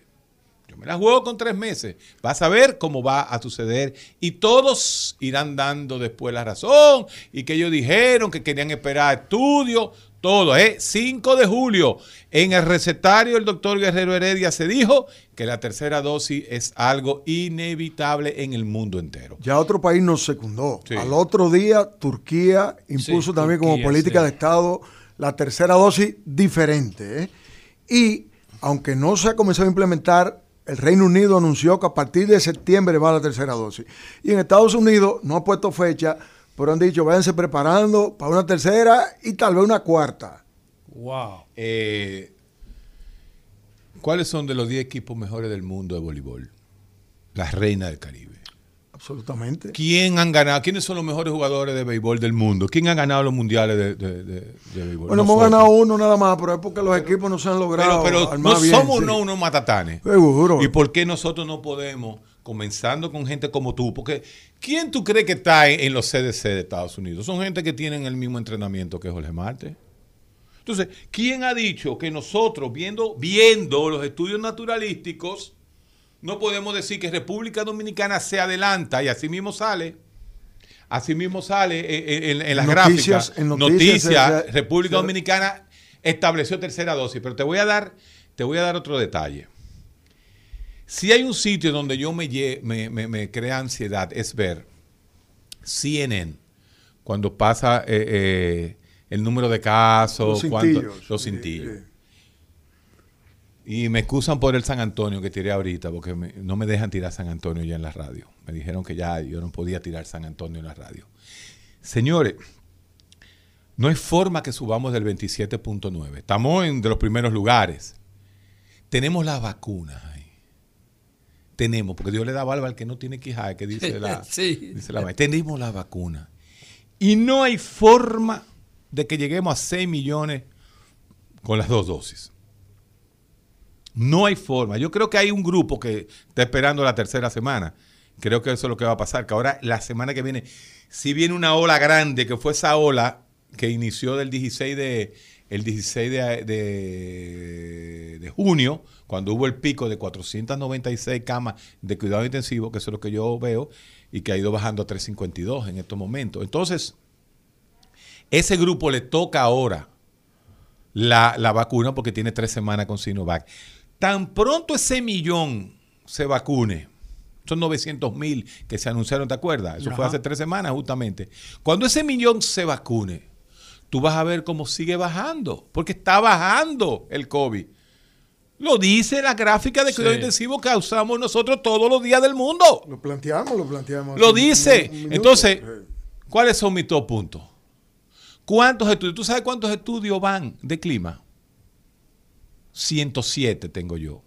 Yo me la juego con tres meses. Vas a ver cómo va a suceder y todos irán dando después la razón y que ellos dijeron que querían esperar estudios, todo. ¿eh? 5 de julio, en el recetario del doctor Guerrero Heredia se dijo que la tercera dosis es algo inevitable en el mundo entero. Ya otro país nos secundó. Sí. Al otro día, Turquía impuso Sí, también como política sí. de Estado la tercera dosis diferente. ¿eh? Y aunque no se ha comenzado a implementar, el Reino Unido anunció que a partir de septiembre va la tercera dosis. Y en Estados Unidos no ha puesto fecha, pero han dicho váyanse preparando para una tercera y tal vez una cuarta. Wow. Eh, ¿Cuáles son de los 10 equipos mejores del mundo de voleibol? Las reinas del Caribe. Absolutamente. ¿Quién han ganado? ¿Quiénes son los mejores jugadores de béisbol del mundo? ¿Quién ha ganado los mundiales de, de- de- de béisbol? Bueno, hemos ganado uno nada más, pero es porque los equipos no se han Pero, logrado. pero armar no bien, somos sí. no unos matatanes. Seguro. ¿Y por qué nosotros no podemos, comenzando con gente como tú? Porque ¿quién tú crees que está en, en los CDC de Estados Unidos? Son gente que tienen el mismo entrenamiento que Jorge Marte. Entonces, ¿quién ha dicho que nosotros, viendo, viendo los estudios naturalísticos, no podemos decir que República Dominicana se adelanta y así mismo sale? Así mismo sale en, en- en las Noticias- gráficas. en noticias Noticias, se- República se- Dominicana estableció tercera dosis. Pero te voy a dar, te voy a dar otro detalle. Si hay un sitio donde yo me, me, me- me crea ansiedad, es ver CNN, cuando pasa eh, eh, el número de casos, Los cuánto- cintillos. los cintillos. Y me excusan por el San Antonio que tiré ahorita, porque me- no me dejan tirar San Antonio ya en la radio. Me dijeron que ya yo no podía tirar San Antonio en la radio. Señores, no hay forma que subamos del 27.9. Estamos en de los primeros lugares. Tenemos las vacunas ahí. Tenemos, porque Dios le da barba al que no tiene quijada, que dice la, (laughs) Sí. dice la. Tenemos la vacuna. Y no hay forma de que lleguemos a 6 millones con las dos dosis. No hay forma. Yo creo que hay un grupo que está esperando la tercera semana. Creo que eso es lo que va a pasar. Que ahora, la semana que viene, si viene una ola grande, que fue esa ola que inició del 16 de, el 16 de, de- junio, cuando hubo el pico de 496 camas de cuidado intensivo, que eso es lo que yo veo, y que ha ido bajando a 352 en estos momentos. Entonces, ese grupo le toca ahora la, la vacuna porque tiene tres semanas con Sinovac. Tan pronto ese millón se vacune, son 900 mil que se anunciaron, ¿te acuerdas? Eso fue hace tres semanas justamente. Cuando ese millón se vacune, tú vas a ver cómo sigue bajando, porque está bajando el COVID. Lo dice la gráfica de cuidado Sí. intensivo que usamos nosotros todos los días del mundo. Lo planteamos, lo planteamos. Lo un- dice. un. Entonces. ¿cuáles son mis dos puntos? ¿Cuántos estudios? ¿Tú sabes cuántos estudios van de clima? 107 tengo yo.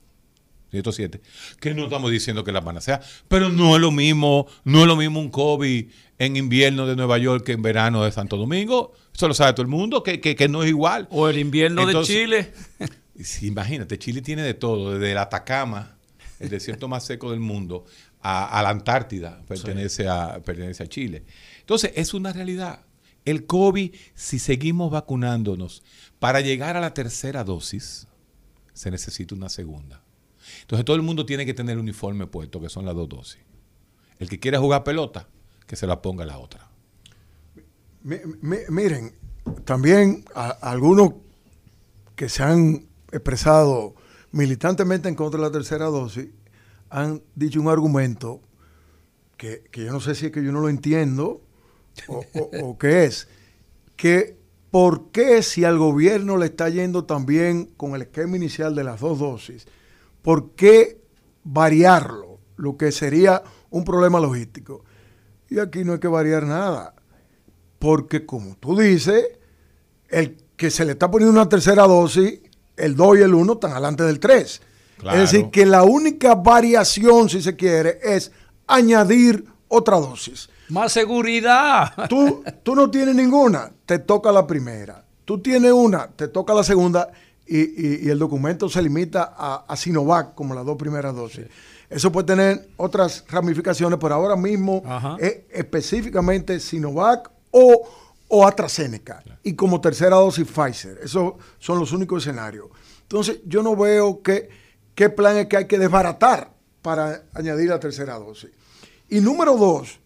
107, que no estamos diciendo que la panacea, pero no es lo mismo, no es lo mismo un COVID en invierno de Nueva York que en verano de Santo Domingo. Eso lo sabe todo el mundo, que, que, no es igual. O el invierno de Chile. (laughs) imagínate, Chile tiene de todo, desde el Atacama, el desierto más seco del mundo, a, la Antártida, pertenece, a, pertenece a Chile. Entonces, es una realidad. El COVID, si seguimos vacunándonos, para llegar a la tercera dosis, se necesita una segunda. Entonces, todo el mundo tiene que tener el uniforme puesto, que son las dos dosis. El que quiera jugar pelota, que se la ponga la otra. miren, también algunos que se han expresado militantemente en contra de la tercera dosis han dicho un argumento que, yo no sé si es que yo no lo entiendo o, qué es, que por qué si al gobierno le está yendo también con el esquema inicial de las dos dosis, ¿por qué variarlo? Lo que sería un problema logístico. Y aquí no hay que variar nada, porque como tú dices, el que se le está poniendo una tercera dosis, el 2 y el 1 están adelante del 3. Es decir, que la única variación, si se quiere, es añadir otra dosis. Más seguridad. Tú, tú no tienes ninguna, te toca la primera. Tú tienes una, te toca la segunda y, el documento se limita a, Sinovac como las dos primeras dosis. Eso puede tener otras ramificaciones, pero ahora mismo es específicamente Sinovac o, o AstraZeneca. Y como tercera dosis Pfizer. Esos son los únicos escenarios. Entonces, yo no veo que qué plan es que hay que desbaratar para añadir la tercera dosis. Y número dos,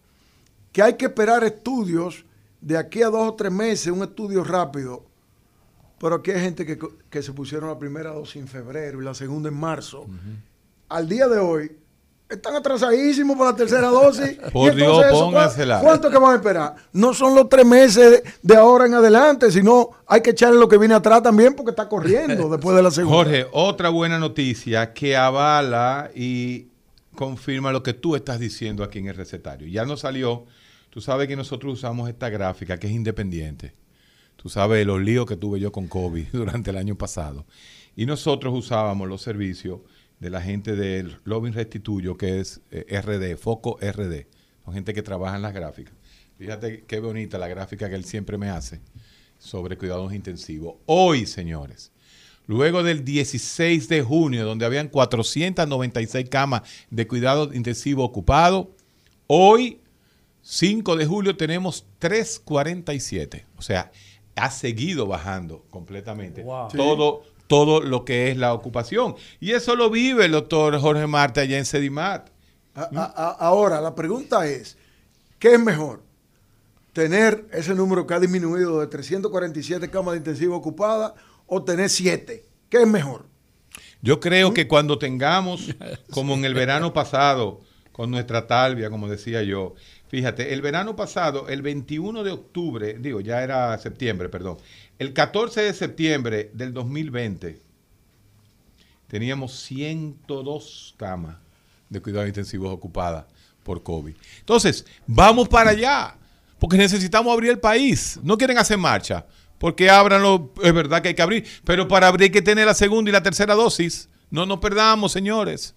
que hay que esperar estudios de aquí a dos o tres meses, un estudio rápido. Pero aquí hay gente que, se pusieron la primera dosis en febrero y la segunda en marzo. Al día de hoy, están atrasadísimos para la tercera dosis. (laughs) Por Dios, póngasela. ¿Cuánto que van a esperar? No son los tres meses de, ahora en adelante, sino hay que echarle lo que viene atrás también porque está corriendo (laughs) después de la segunda. Jorge, otra buena noticia que avala y confirma lo que tú estás diciendo aquí en el recetario. Ya nos salió, tú sabes que nosotros usamos esta gráfica que es independiente. Tú sabes los líos que tuve yo con COVID (laughs) durante el año pasado. Y nosotros usábamos los servicios de la gente del Lobbying Restituyo, que es eh, RD, Foco RD. Son gente que trabaja en las gráficas. Fíjate qué bonita la gráfica que él siempre me hace sobre cuidados intensivos. Hoy, señores, luego del 16 de junio, donde habían 496 camas de cuidados intensivos ocupados, hoy, 5 de julio, tenemos 347. O sea, ha seguido bajando completamente. Todo, todo lo que es la ocupación. Y eso lo vive el doctor Jorge Marte allá en Sedimat. ahora, la pregunta es, ¿qué es mejor? ¿Tener ese número que ha disminuido de 347 camas de intensivo ocupadas o tener 7? ¿Qué es mejor? Yo creo que cuando tengamos, (laughs) como en el verano pasado, con nuestra talvia, como decía yo, fíjate, el verano pasado, el 21 de octubre, digo, ya era septiembre, perdón, el 14 de septiembre del 2020 teníamos 102 camas de cuidados intensivos ocupadas por COVID. Entonces, vamos para allá, porque necesitamos abrir el país. No quieren hacer marcha, porque abranlo, es verdad que hay que abrir, pero para abrir hay que tener la segunda y la tercera dosis. No nos perdamos, señores.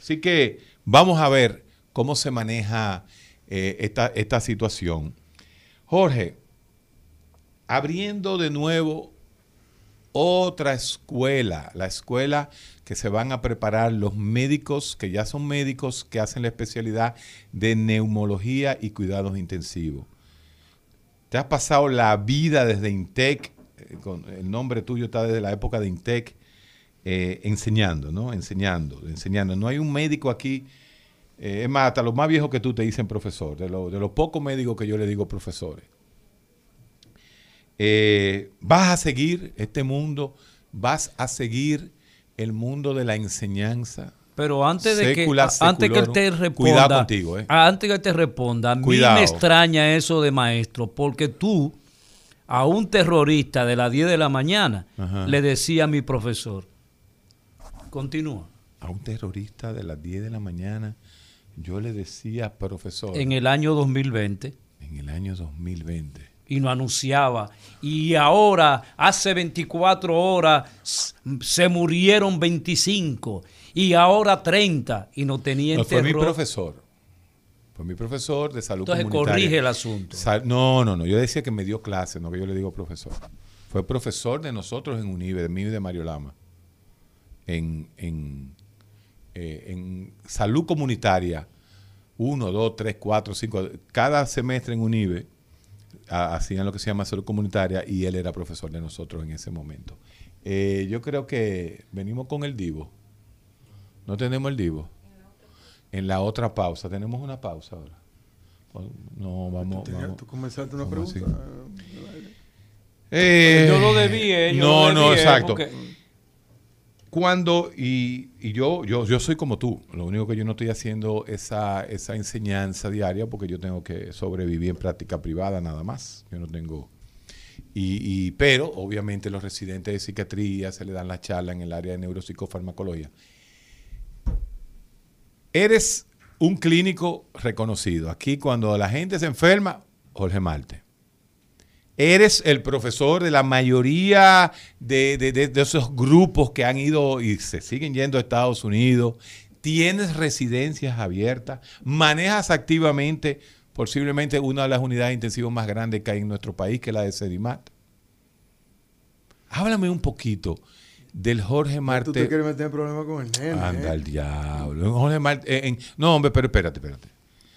Así que vamos a ver cómo se maneja eh, esta, esta situación. Jorge, abriendo de nuevo otra escuela, la escuela que se van a preparar los médicos, que ya son médicos, que hacen la especialidad de neumología y cuidados intensivos. Te has pasado la vida desde Intec, eh, con el nombre tuyo está desde la época de Intec, eh, enseñando, ¿no? Enseñando, enseñando. No hay un médico aquí, eh, es más, hasta los más viejos que tú te dicen profesor, de, de los pocos médicos que yo le digo profesores. Eh, vas a seguir este mundo, vas a seguir el mundo de la enseñanza. Pero antes de que, antes que él te responda, contigo, eh. antes que él te responda, a mí me extraña eso de maestro, porque tú a un terrorista de las 10 de la mañana le decía a mi profesor, continúa. A un terrorista de las 10 de la mañana yo le decía profesor. En el año 2020. En el año 2020 y no anunciaba. Y ahora, hace 24 horas, se murieron 25 y ahora 30 y no tenía no, Fue mi profesor. Fue mi profesor de salud Entonces corrige el asunto. no, no, no. Yo decía que me dio clase, no que yo le digo profesor. Fue profesor de nosotros en UNIBE, de mí y de Mario Lama. En, en, eh, en salud comunitaria. Uno, dos, tres, cuatro, cinco. Cada semestre en UNIBE hacían lo que se llama salud comunitaria y él era profesor de nosotros en ese momento. Eh, yo creo que venimos con el Divo. No tenemos el Divo. En la otra pausa. Tenemos una pausa ahora. No, vamos. ¿Tú, comenzaste una pregunta? Eh, yo lo debí, eh, no, no, exacto. Cuando, y, yo, yo, yo soy como tú, lo único que yo no estoy haciendo esa, esa enseñanza diaria porque yo tengo que sobrevivir en práctica privada nada más. Yo no tengo... Y, pero obviamente los residentes de psiquiatría se le dan la charla en el área de neuropsicofarmacología. Eres un clínico reconocido. Aquí cuando la gente se enferma, Jorge Marte eres el profesor de la mayoría de, esos grupos que han ido y se siguen yendo a Estados Unidos, tienes residencias abiertas, manejas activamente posiblemente una de las unidades intensivas más grandes que hay en nuestro país, que es la de Sedimat. Háblame un poquito del Jorge Marte. ¿Tú te quieres meter en problemas con el nene? Anda el ¿eh? diablo. Jorge Marte, eh, no, hombre, pero espérate, espérate.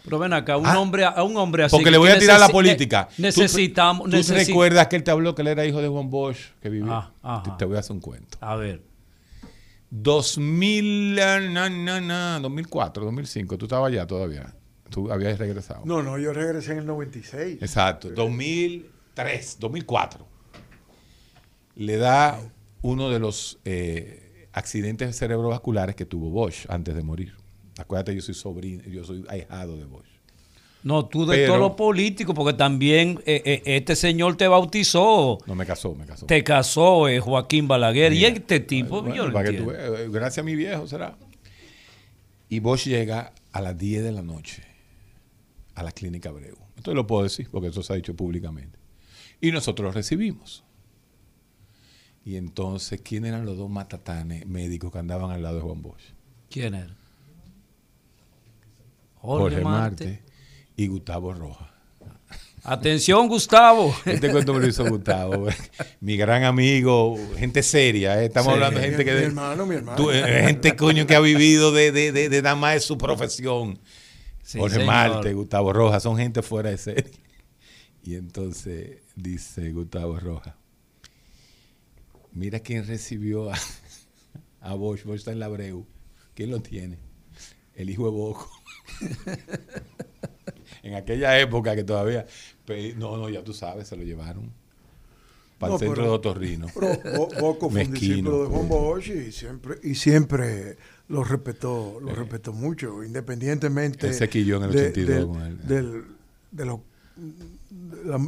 Pero ven acá, un, ah, hombre, a un hombre así. Porque le voy a tirar la política. necesitamos. ¿Tú, recuerdas que él te habló que él era hijo de Juan Bosch, que vivía? Ah, te, voy a hacer un cuento. A ver. 2000, na, na, na, 2004, 2005, tú estabas allá todavía. Tú habías regresado. No, no, yo regresé en el 96. Exacto, 2003, 2004. Le da uno de los eh, accidentes cerebrovasculares que tuvo Bosch antes de morir. Acuérdate, yo soy sobrino, yo soy ahijado de Bosch. No, tú de todo lo político, porque también eh, eh, este señor te bautizó. No, me casó, me casó. Te casó eh, Joaquín Balaguer. y este tipo, gracias a mi viejo será. Y Bosch llega a las 10 de la noche a la clínica Breu. Esto lo puedo decir porque eso se ha dicho públicamente. Y nosotros lo recibimos. Y entonces, ¿quién eran los dos matatanes médicos que andaban al lado de Juan Bosch? ¿Quién era? Jorge, Marte. y Gustavo Roja. Atención, Gustavo. (laughs) Este cuento me lo hizo Gustavo. mi gran amigo, gente seria. ¿eh? Estamos hablando de gente que. Mi hermano, mi hermano. Eh, gente, coño, que ha vivido de, de, de, nada más de su profesión. Jorge Marte, Gustavo Roja, son gente fuera de serie. Y entonces dice Gustavo Roja: Mira quién recibió a, a Bosch. Bosch está en la Breu. ¿Quién lo tiene? El hijo de Boco. (laughs) en aquella época que todavía. No, no, ya tú sabes, se lo llevaron para el centro de Otorrino. Pero Boco fue un discípulo de Juan Bosch y siempre, y siempre lo respetó, lo respetó mucho, independientemente. Ese en el 82 con él. de, lo,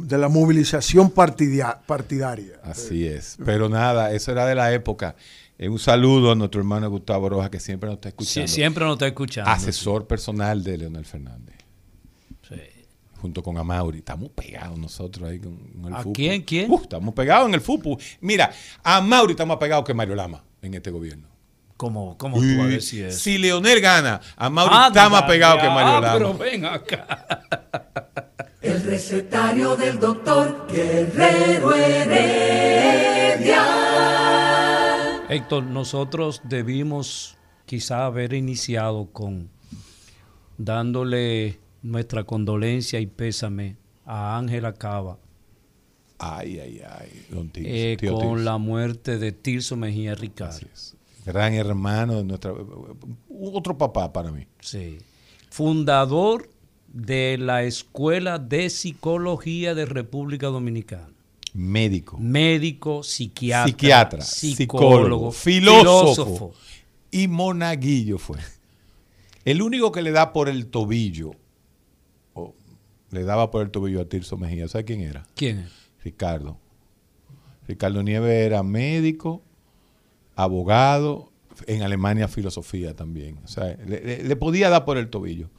de, la, movilización partidaria. Así es. Pero nada, eso era de la época. Eh, un saludo a nuestro hermano Gustavo Roja, que siempre nos está escuchando. Sí, siempre nos está escuchando. Asesor personal de Leonel Fernández. Sí. Junto con Amauri. Estamos pegados nosotros ahí con, el ¿A quién? ¿Quién? estamos pegados en el fútbol. Mira, a Mauri estamos más pegados que Mario Lama en este gobierno. ¿Cómo, cómo tú vas a decir eso? Si Leonel gana, a Mauri está más pegado que Mario Lama. Pero ven acá. El recetario del doctor Guerrero Heredia. Héctor, nosotros debimos quizá haber iniciado con dándole nuestra condolencia y pésame a Ángela Cava. Ay, ay, ay. Eh, con la muerte de Tirso Mejía Ricardo. Gran hermano de nuestra. Otro papá para mí. Sí. Fundador de la Escuela de Psicología de República Dominicana. Médico. Médico, psiquiatra. Psiquiatra, psicólogo, filósofo, Y monaguillo fue. El único que le da por el tobillo, o le daba por el tobillo a Tirso Mejía, ¿sabe quién era? ¿Quién Ricardo. Ricardo Nieves era médico, abogado, en Alemania filosofía también. O sea, le podía dar por el tobillo.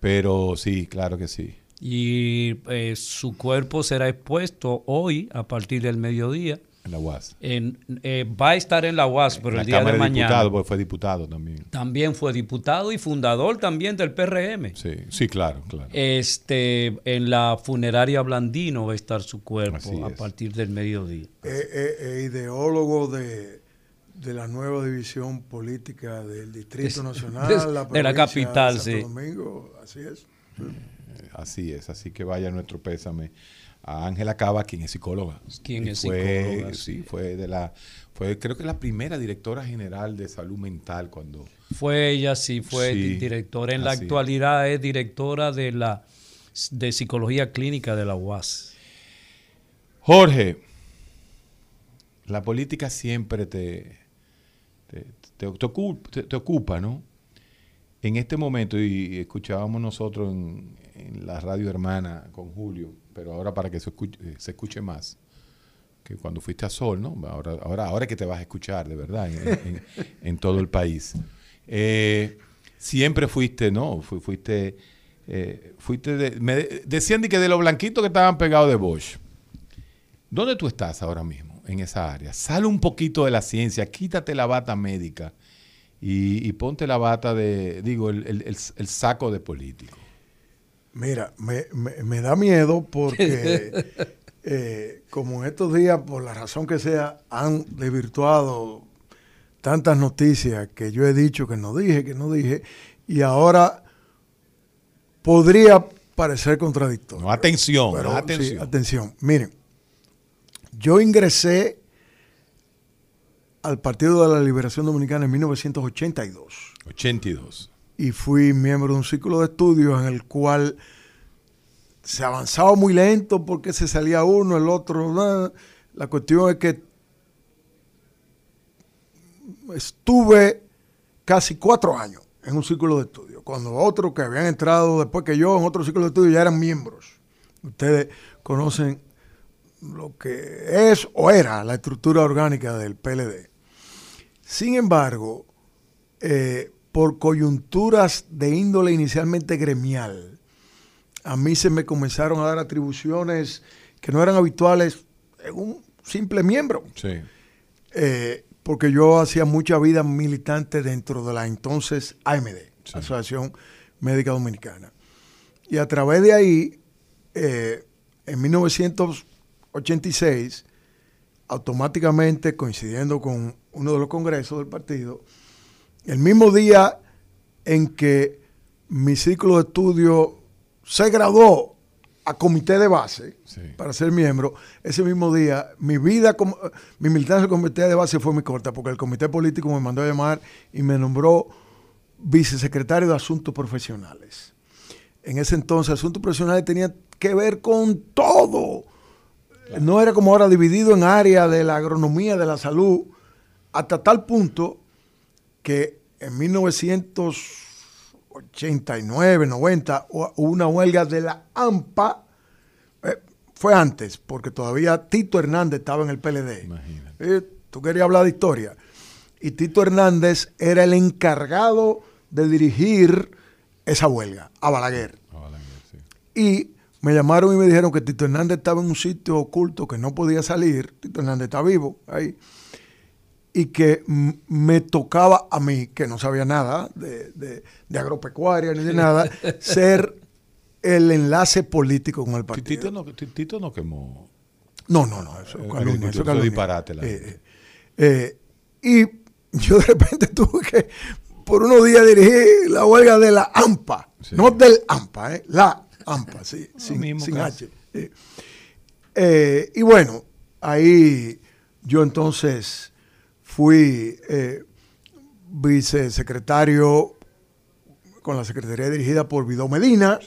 Pero sí, claro que sí. Y eh, su cuerpo será expuesto hoy a partir del mediodía. En la UAS. Eh, va a estar en la UAS, pero el día de, mañana. Diputado, porque fue diputado también. También fue diputado y fundador también del PRM. Sí, sí, claro, claro. Este, en la funeraria Blandino va a estar su cuerpo a partir del mediodía. Eh, ideólogo de, la nueva división política del Distrito Nacional, de la, capital, sí. Domingo, así es. Así es, así que vaya nuestro pésame a Ángela Cava, quien es psicóloga. Quien es psicóloga. Sí, fue de la, fue creo que la primera directora general de salud mental cuando. Fue ella, sí, fue directora. En la actualidad es directora de la de psicología clínica de la UAS. Jorge, la política siempre te, te, ocupa, ¿no? En este momento, y escuchábamos nosotros en, en la radio hermana con Julio, pero ahora para que se escuche, eh, se escuche más que cuando fuiste a Sol, ¿no? Ahora, ahora, ahora que te vas a escuchar, de verdad, en, todo el país. Eh, siempre fuiste, ¿no? fuiste, eh, fuiste me decían que de los blanquitos que estaban pegados de Bosch. ¿Dónde tú estás ahora mismo en esa área? Sale un poquito de la ciencia, quítate la bata médica y, ponte la bata de, digo, el saco de político. Mira, me, me, da miedo porque (laughs) eh, como en estos días, por la razón que sea, han desvirtuado tantas noticias que yo he dicho que no dije, que no dije, y ahora podría parecer contradictorio. No, atención, atención. atención. Miren, yo ingresé al Partido de la Liberación Dominicana en 1982. 82 y fui miembro de un círculo de estudios en el cual se avanzaba muy lento porque se salía uno, el otro. La cuestión es que estuve casi cuatro años en un círculo de estudios, cuando otros que habían entrado después que yo en otro círculo de estudios ya eran miembros. Ustedes conocen lo que es o era la estructura orgánica del PLD. Sin embargo, eh, por coyunturas de índole inicialmente gremial, a mí se me comenzaron a dar atribuciones que no eran habituales en un simple miembro. Sí. Eh, porque yo hacía mucha vida militante dentro de la entonces AMD, Asociación Médica Dominicana. Y a través de ahí, eh, en 1986, automáticamente coincidiendo con uno de los congresos del partido, el mismo día en que mi ciclo de estudio se graduó a comité de base para ser miembro, ese mismo día mi vida, como, mi militancia en comité de base fue muy corta porque el comité político me mandó a llamar y me nombró vicesecretario de Asuntos Profesionales. En ese entonces, Asuntos Profesionales tenía que ver con todo. No era como ahora dividido en áreas de la agronomía, de la salud, hasta tal punto que en 1989, 90, hubo una huelga de la AMPA. Eh, fue antes, porque todavía Tito Hernández estaba en el PLD. Imagínate. Eh, tú querías hablar de historia. Y Tito Hernández era el encargado de dirigir esa huelga, a Balaguer. A Balaguer sí. Y me llamaron y me dijeron que Tito Hernández estaba en un sitio oculto que no podía salir. Tito Hernández está vivo ahí y que me tocaba a mí, que no sabía nada de, agropecuaria ni de nada, (laughs) ser el enlace político con el partido. Tito no, Tito no quemó. No, no, no, eso, calumnia, eso, eso disparate. La eh, eh, y yo de repente (laughs) tuve que, por unos días dirigir la huelga de la AMPA, no del AMPA, eh, la AMPA, sí, sin, sin H. Eh, y bueno, ahí yo entonces fui eh, vicesecretario con la secretaría dirigida por Vidó Medina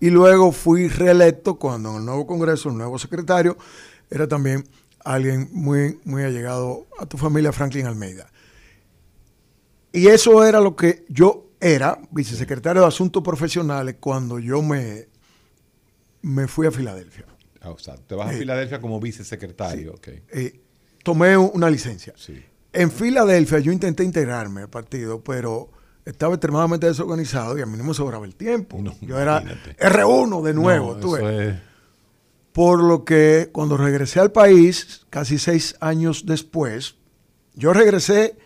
y luego fui reelecto cuando en el nuevo Congreso, el nuevo secretario era también alguien muy, muy allegado a tu familia, Franklin Almeida. Y eso era lo que yo era, vicesecretario de Asuntos Profesionales, cuando yo me, me fui a Filadelfia. Ah, o sea, te vas a Filadelfia como vicesecretario, eh, tomé una licencia. Sí. En Filadelfia yo intenté integrarme al partido, pero estaba extremadamente desorganizado y a mí no me sobraba el tiempo. Yo era R1 de nuevo, Por lo que cuando regresé al país, casi seis años después, yo regresé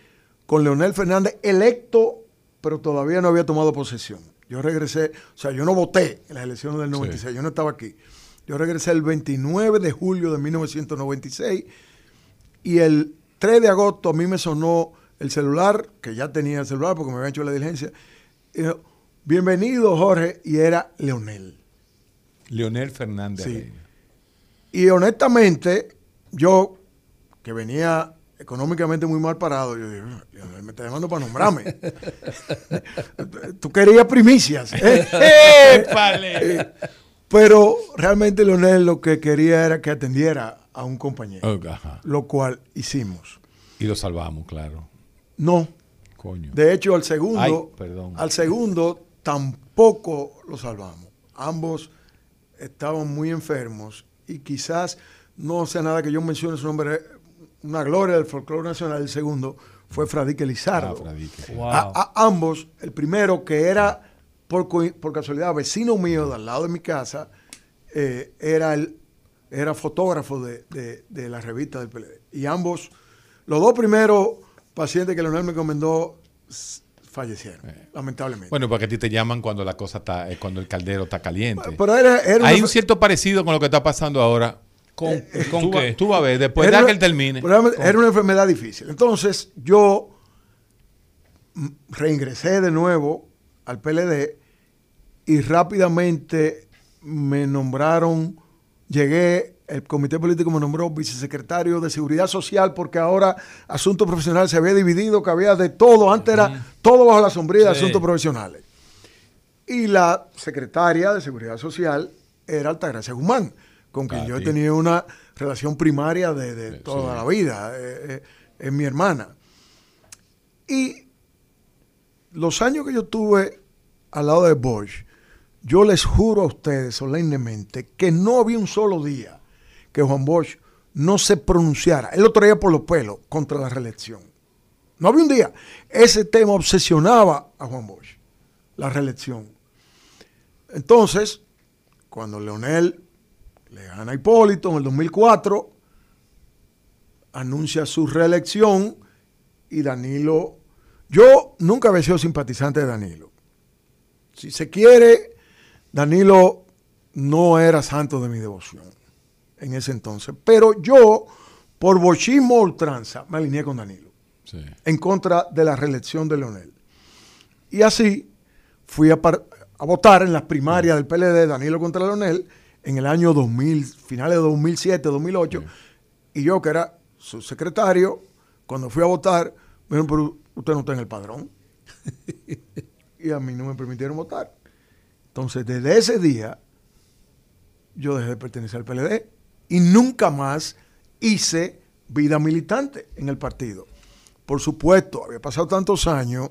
con Leonel Fernández electo, pero todavía no había tomado posesión. Yo regresé, o sea, yo no voté en las elecciones del 96, yo no estaba aquí. Yo regresé el 29 de julio de 1996 y el 3 de agosto a mí me sonó el celular, que ya tenía el celular porque me había hecho la diligencia. Bienvenido, Jorge, y era Leonel. Leonel Fernández. Sí. Y honestamente, yo, que venía económicamente muy mal parado, yo dije, Leonel me está llamando para nombrarme. (laughs) Tú querías primicias. ¿eh? (laughs) ¿eh? (laughs) Pero realmente Leonel lo que quería era que atendiera a un compañero. Lo cual hicimos. Y lo salvamos, claro. No. Coño. De hecho, al segundo, al segundo tampoco lo salvamos. Ambos estaban muy enfermos y quizás no sea nada que yo mencione su nombre, una gloria del folclore nacional. El segundo fue Fradique Lizardo. Ah, a, ambos, el primero que era por, por, casualidad vecino mío de al lado de mi casa, eh, era el era fotógrafo de, de la revista del PLD. Y ambos, los dos primeros pacientes que Leonel me encomendó fallecieron, eh. lamentablemente. Bueno, porque a ti te llaman cuando la cosa está, eh, cuando el caldero está caliente. Pero era, Hay un cierto parecido con lo que está pasando ahora. ¿Con, eh, ¿con qué? Tú vas a ver, después de que él termine. Era una enfermedad difícil. Entonces, yo reingresé de nuevo al PLD y rápidamente me nombraron, llegué el comité político me nombró vicesecretario de Seguridad Social porque ahora asuntos profesionales se había dividido, que había de todo. Antes era todo bajo la sombría de asuntos profesionales. Y la secretaria de Seguridad Social era Altagracia Guzmán, con quien yo he tenido una relación primaria de, toda la vida. Eh, eh, es mi hermana. Y los años que yo tuve al lado de Bosch, yo les juro a ustedes solemnemente que no había un solo día que Juan Bosch no se pronunciara. Él lo traía por los pelos contra la reelección. No había un día. Ese tema obsesionaba a Juan Bosch, la reelección. Entonces, cuando Leonel le gana a Hipólito en el 2004, anuncia su reelección y Danilo... Yo nunca había sido simpatizante de Danilo. Si se quiere, Danilo no era santo de mi devoción en ese entonces. Pero yo, por bochismo ultranza, me alineé con Danilo. En contra de la reelección de Leonel. Y así fui a, votar en las primarias del PLD, Danilo contra Leonel, en el año 2000, finales de 2007, 2008. Y yo, que era su secretario, cuando fui a votar, me dijeron, pero usted no está en el padrón. (laughs) y a mí no me permitieron votar. Entonces, desde ese día, yo dejé de pertenecer al PLD y nunca más hice vida militante en el partido. Por supuesto, había pasado tantos años,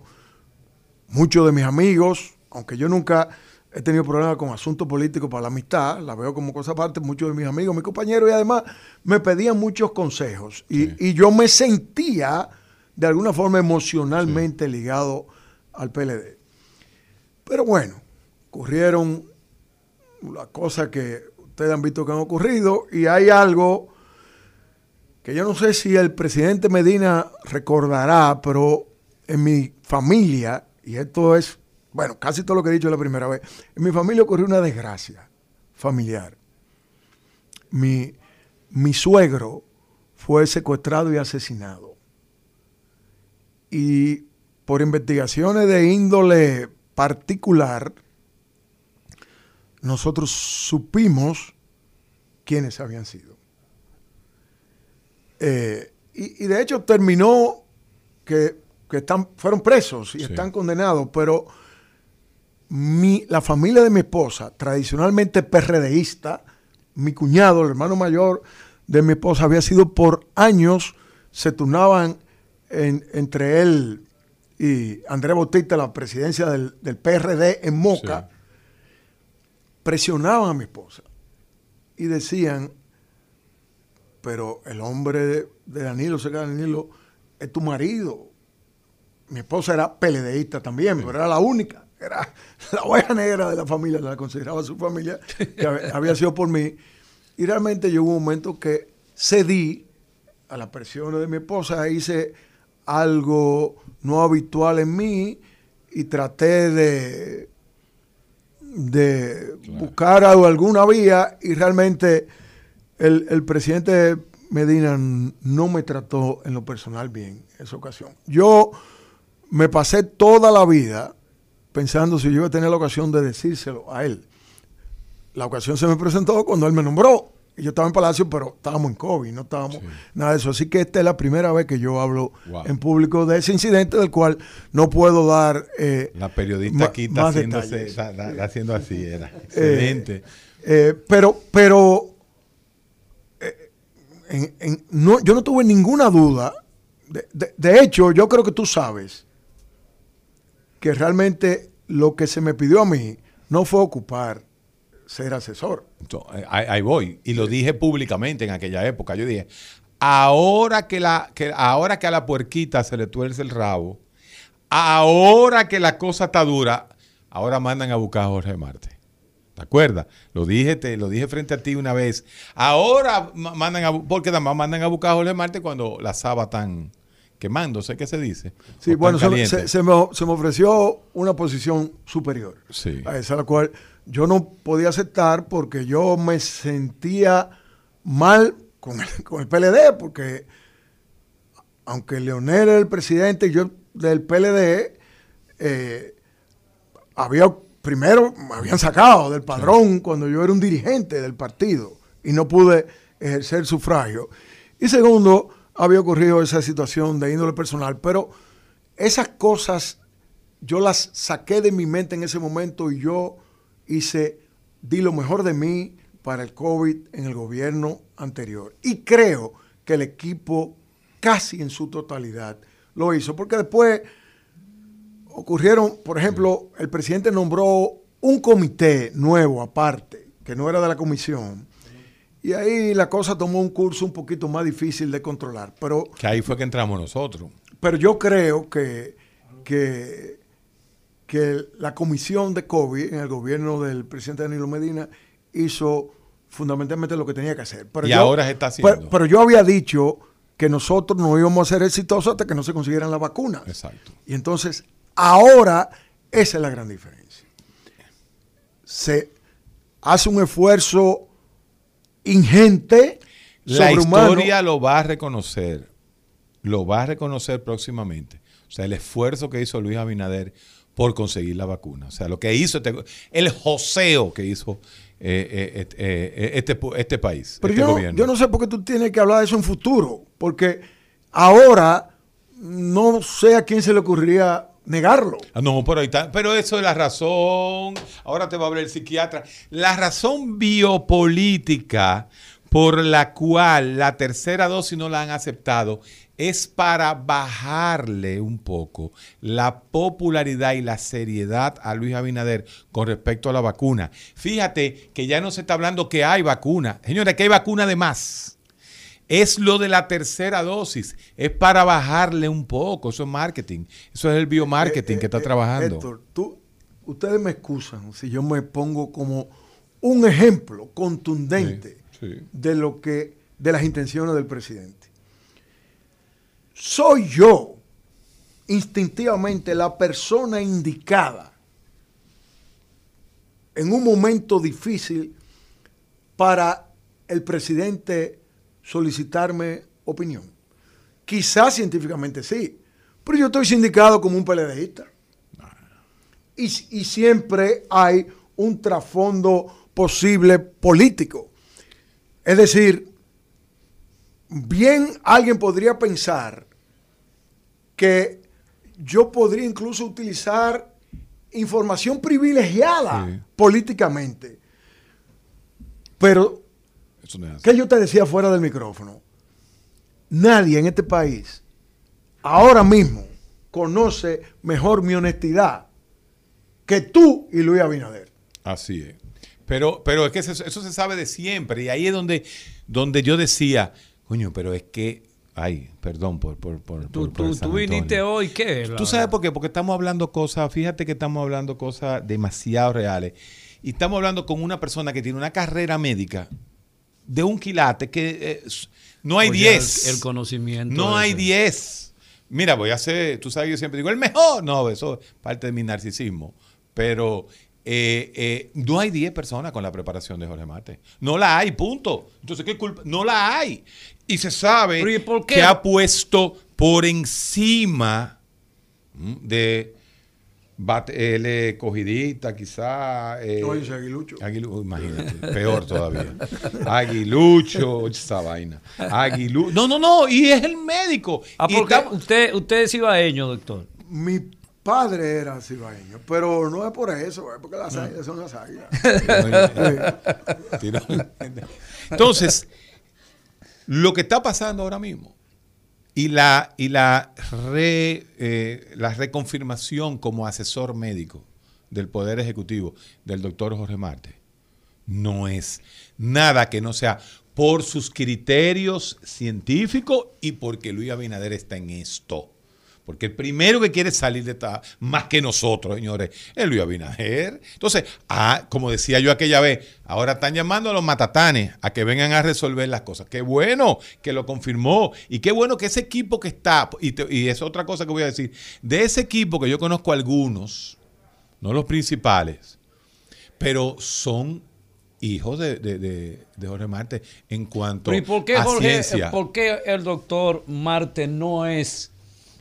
muchos de mis amigos, aunque yo nunca he tenido problemas con asuntos políticos para la amistad, la veo como cosa aparte, muchos de mis amigos, mis compañeros, y además me pedían muchos consejos. Y, yo me sentía de alguna forma emocionalmente ligado al PLD. Pero bueno, ocurrieron las cosas que ustedes han visto que han ocurrido y hay algo que yo no sé si el presidente Medina recordará, pero en mi familia, y esto es, bueno, casi todo lo que he dicho la primera vez, en mi familia ocurrió una desgracia familiar. Mi, mi suegro fue secuestrado y asesinado. Y por investigaciones de índole particular, nosotros supimos quiénes habían sido. Eh, y, de hecho terminó que, están, fueron presos y están condenados, pero mi, la familia de mi esposa, tradicionalmente perredeísta, mi cuñado, el hermano mayor de mi esposa, había sido por años, se turnaban entre él y Andrés Bautista, la presidencia del, PRD en Moca presionaban a mi esposa y decían, pero el hombre de, Danilo, se Danilo, es tu marido. mi esposa era peledeísta también, pero era la única, era (laughs) la oveja negra de la familia, la consideraba su familia, que (laughs) había sido por mí. Y realmente llegó un momento que cedí a las presiones de mi esposa, hice algo no habitual en mí y traté de, de buscar alguna vía y realmente el, el presidente Medina no me trató en lo personal bien en esa ocasión. Yo me pasé toda la vida pensando si yo iba a tener la ocasión de decírselo a él. La ocasión se me presentó cuando él me nombró. Yo estaba en Palacio, pero estábamos en COVID, no estábamos nada de eso. Así que esta es la primera vez que yo hablo en público de ese incidente del cual no puedo dar. Eh, la periodista aquí está, haciendo así, era eh, excelente. Eh, pero, pero no, yo no tuve ninguna duda. De, hecho, yo creo que tú sabes que realmente lo que se me pidió a mí no fue ocupar ser asesor. Eh, ahí, voy. Y lo dije públicamente en aquella época. Yo dije, ahora que, la, que, ahora que a la puerquita se le tuerce el rabo, ahora que la cosa está dura, ahora mandan a buscar a Jorge Marte. ¿Te acuerdas? Lo dije, te, lo dije frente a ti una vez. Ahora mandan a, porque además mandan a buscar a Jorge Marte cuando la saba están quemando, sé qué se dice. Sí, bueno, se, me, ofreció una posición superior sí. a esa, la cual yo no podía aceptar porque yo me sentía mal con el, (laughs) con el PLD, porque aunque Leonel era el presidente y yo del PLD, eh, había primero me habían sacado del padrón cuando yo era un dirigente del partido y no pude ejercer sufragio. Y segundo, había ocurrido esa situación de índole personal, pero esas cosas yo las saqué de mi mente en ese momento y yo hice, di lo mejor de mí para el COVID en el gobierno anterior. Y creo que el equipo casi en su totalidad lo hizo, porque después ocurrieron, por ejemplo, el presidente nombró un comité nuevo aparte, que no era de la comisión, y ahí la cosa tomó un curso un poquito más difícil de controlar. Pero, que ahí fue que entramos nosotros. Pero yo creo que, que, que la comisión de COVID en el gobierno del presidente Danilo Medina hizo fundamentalmente lo que tenía que hacer. y ahora se está haciendo. pero, yo había dicho que nosotros no íbamos a ser exitosos hasta que no se consiguieran las vacunas. Exacto. Y entonces Ahora, esa es la gran diferencia. Se hace un esfuerzo ingente. La historia lo va a reconocer. Lo va a reconocer próximamente. O sea, el esfuerzo que hizo Luis Abinader por conseguir la vacuna. O sea, lo que hizo, este, el joseo que hizo eh, eh, eh, este, este, país. Pero este yo, gobierno. yo no sé por qué tú tienes que hablar de eso en futuro. Porque ahora no sé a quién se le ocurriría negarlo. Ah, no, pero, está, pero eso es la razón. Ahora te va a hablar el psiquiatra. La razón biopolítica por la cual la tercera dosis no la han aceptado es para bajarle un poco la popularidad y la seriedad a Luis Abinader con respecto a la vacuna. Fíjate que ya no se está hablando que hay vacuna. Señores, que hay vacuna de más. Es lo de la tercera dosis. Es para bajarle un poco. Eso es marketing. Eso es el biomarketing eh, que está eh, trabajando. Héctor, tú, ustedes me excusan si yo me pongo como un ejemplo contundente de lo que, de las intenciones del presidente. Soy yo instintivamente la persona indicada en un momento difícil para el presidente solicitarme opinión. Quizás científicamente sí, pero yo estoy sindicado como un PLDista. Y, y siempre hay un trasfondo posible político. Es decir, bien alguien podría pensar que yo podría incluso utilizar información privilegiada políticamente. Pero ¿Qué yo te decía fuera del micrófono? Nadie en este país ahora mismo conoce mejor mi honestidad que tú y Luis Abinader. Así es. Pero, pero es que eso, se sabe de siempre. Y ahí es donde, donde yo decía, coño, pero es que Ay, perdón por... por, por, tú, tú, viniste hoy, ¿qué? ¿Tú sabes por qué? Porque estamos hablando cosas, fíjate que estamos hablando cosas demasiado reales. Y estamos hablando con una persona que tiene una carrera médica de un quilate que eh, no hay 10. El, conocimiento. No hay 10. Mira, voy a hacer, tú sabes, yo siempre digo, el mejor. No, eso es parte de mi narcisismo. Pero eh, eh, no hay 10 personas con la preparación de Jorge Mate. No la hay, punto. Entonces, ¿qué culpa? No la hay. Y se sabe que ha puesto por encima de él cogidita, quizá. Eh, aguilucho. imagínate, peor todavía. Aguilucho, esa vaina. Aguilucho. No, no, no, y es el médico. Ah, usted, usted es cibaeño, doctor. Mi padre era cibaeño, pero no es por eso, es porque las águilas son las águilas. (laughs) (laughs) Entonces, lo que está pasando ahora mismo y la, y la, eh, la reconfirmación como asesor médico del Poder Ejecutivo del doctor Jorge Marte no es nada que no sea por sus criterios científicos y porque Luis Abinader está en esto. Porque el primero que quiere salir de esta, más que nosotros, señores, es Luis Abinader. Entonces, ah, como decía yo aquella vez, ahora están llamando a los matatanes a que vengan a resolver las cosas. Qué bueno que lo confirmó. Y qué bueno que ese equipo que está, y, es otra cosa que voy a decir, de ese equipo que yo conozco algunos, no los principales, pero son hijos de, Jorge Marte en cuanto ¿Y por qué, a ciencia. ¿Por qué el doctor Marte no es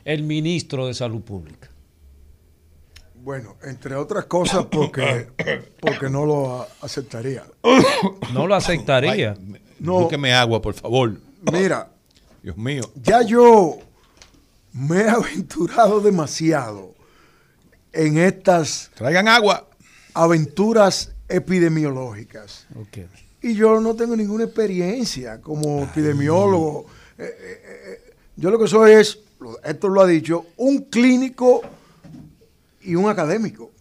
el ministro de Salud Pública? Bueno, entre otras cosas porque, (coughs) porque no lo aceptaría. No lo aceptaría. no. me agua, por favor. Mira. Dios mío. Ya yo me he aventurado demasiado en estas... Traigan agua. Aventuras epidemiológicas. Y yo no tengo ninguna experiencia como epidemiólogo. Eh, eh, eh, yo lo que soy es esto lo ha dicho, un clínico y un académico.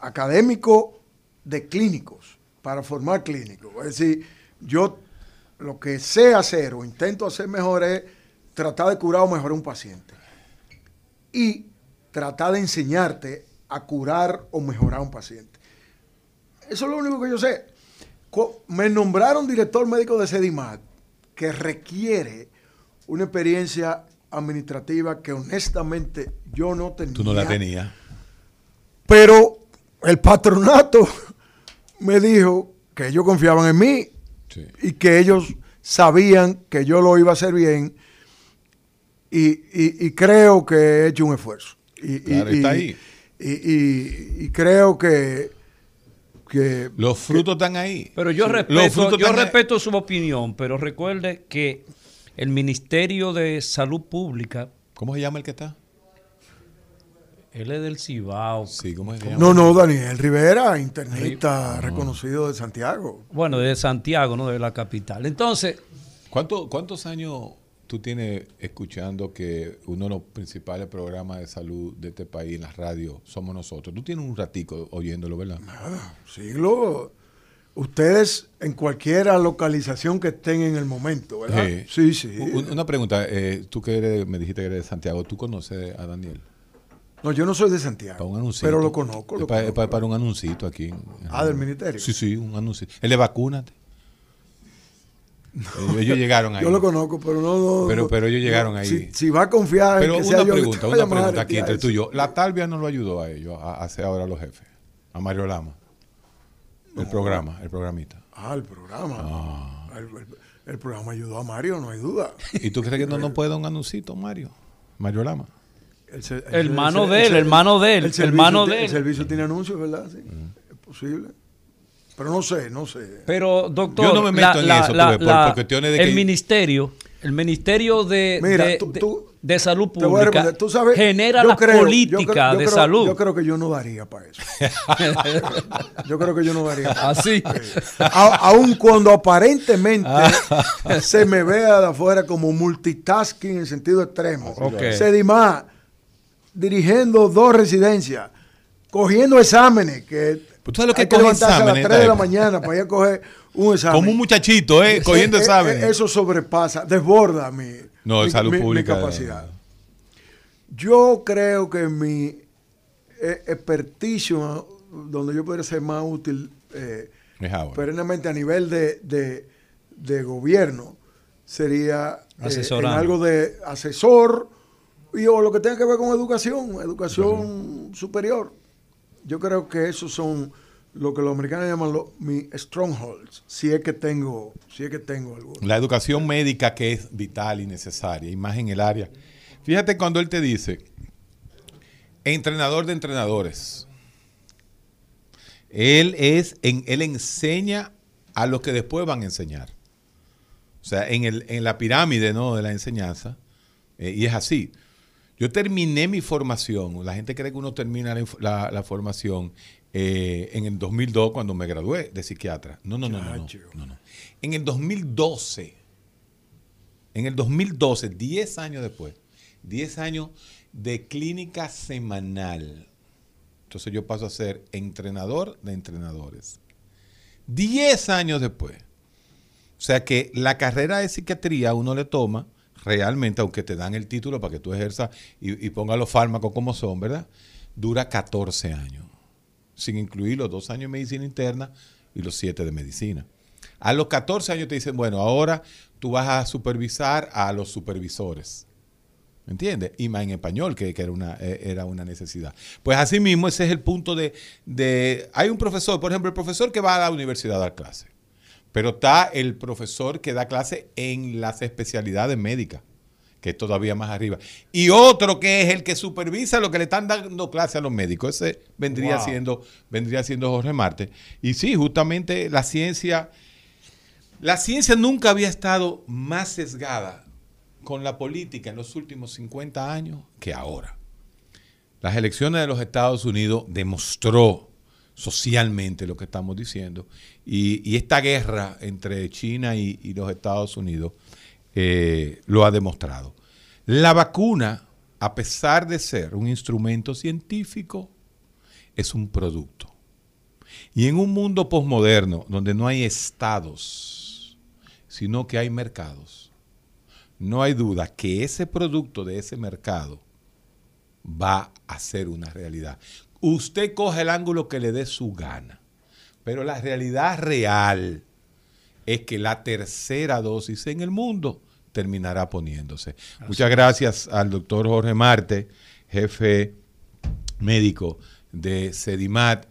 Académico de clínicos, para formar clínicos. Es decir, yo lo que sé hacer o intento hacer mejor es tratar de curar o mejorar un paciente. Y tratar de enseñarte a curar o mejorar un paciente. Eso es lo único que yo sé. Me nombraron director médico de Sedimat, que requiere una experiencia administrativa que honestamente yo no tenía. Tú no la tenías. Pero el patronato me dijo que ellos confiaban en mí y que ellos sabían que yo lo iba a hacer bien y, creo que he hecho un esfuerzo. Y, claro, está ahí. Y, creo que, que los frutos están ahí. Pero yo respeto, yo respeto su opinión, pero recuerde que el Ministerio de Salud Pública. ¿Cómo se llama el que está? Él es del Cibao. Sí, ¿cómo se llama? No, no, Daniel Rivera, internista reconocido de Santiago. Bueno, de Santiago, no de la capital. Entonces. ¿Cuánto, ¿Cuántos años tú tienes escuchando que uno de los principales programas de salud de este país en la radio somos nosotros? Tú tienes un ratico oyéndolo, ¿verdad? Nada, siglo ustedes en cualquier localización que estén en el momento, ¿verdad? Sí, sí. Una pregunta, eh, tú que eres, me dijiste que eres de Santiago, ¿tú conoces a Daniel? No, yo no soy de Santiago. pero lo conozco. para, un anuncito aquí. Ah, del ministerio. Sí, sí, un anuncio. Él le vacúnate. Ellos llegaron (laughs) ahí. Yo lo conozco, pero no. pero, pero ellos llegaron ahí. Si, va a confiar pero en que una pregunta, una pregunta aquí entre tú y yo. La Talvia no lo ayudó a ellos a hacer ahora los jefes. A Mario Lama. El programa, el programita. Ah, el programa. Ah. El, programa ayudó a Mario, no hay duda. ¿Y tú crees que no, no puede dar un anuncito, Mario? Mario Lama. El, mano de él, el mano de él, el, mano de él. El servicio tiene anuncios, ¿verdad? Sí, es posible. Pero no sé, no sé. Pero, doctor, yo no me meto en eso, por, cuestiones de el ministerio, el ministerio de, de, tú, de salud pública genera la política de salud. Yo creo que yo no daría para eso. (laughs) yo creo que yo no daría. Así. aun cuando aparentemente se me vea de afuera como multitasking en sentido extremo. Okay. Sedimá dirigiendo dos residencias, cogiendo exámenes, que Pues tú sabes lo que Hay que levantarse a las 3 de la mañana para ir a coger un examen. Como un muchachito, ¿eh? Cogiendo examen. Eso sobrepasa, desborda mi, no, salud pública, capacidad. Yo creo que mi eh, experticio, donde yo podría ser más útil eh, perennemente a nivel de, de, gobierno, sería eh, en algo de asesor y o lo que tenga que ver con educación, educación superior. Yo creo que esos son lo que los americanos llaman los, mi strongholds, si es que tengo, si es que tengo alguno. La educación médica que es vital y necesaria, y más en el área. Fíjate cuando él te dice, entrenador de entrenadores. Él es, en, él enseña a los que después van a enseñar. O sea, en, el, en la pirámide ¿no? de la enseñanza, eh, y es así. Yo terminé mi formación, la gente cree que uno termina la, formación eh, en el 2002 cuando me gradué de psiquiatra. No, no, no, no, no, no. En el 2012, en el 2012, 10 años después, 10 años de clínica semanal. Entonces yo paso a ser entrenador de entrenadores. 10 años después. O sea que la carrera de psiquiatría uno le toma realmente, aunque te dan el título para que tú ejerzas y, pongas los fármacos como son, ¿verdad? Dura 14 años, sin incluir los dos años de medicina interna y los 7 de medicina. A los 14 años te dicen, bueno, ahora tú vas a supervisar a los supervisores. ¿Me entiendes? Y más en español, que, era, una, eh, era una necesidad. Pues así mismo ese es el punto de, de... Hay un profesor, por ejemplo, el profesor que va a la universidad a dar clase. Pero está el profesor que da clase en las especialidades médicas, que es todavía más arriba. Y otro que es el que supervisa lo que le están dando clase a los médicos. Ese vendría, siendo, vendría siendo Jorge Marte. Y sí, justamente la ciencia, la ciencia nunca había estado más sesgada con la política en los últimos 50 años que ahora. Las elecciones de los Estados Unidos demostró socialmente lo que estamos diciendo. Y, esta guerra entre China y, los Estados Unidos eh, lo ha demostrado. La vacuna, a pesar de ser un instrumento científico, es un producto. Y en un mundo posmoderno, donde no hay estados, sino que hay mercados, no hay duda que ese producto de ese mercado va a ser una realidad. Usted coge el ángulo que le dé su gana. Pero la realidad real es que la tercera dosis en el mundo terminará poniéndose. Muchas gracias al doctor Jorge Marte, jefe médico de Sedimat,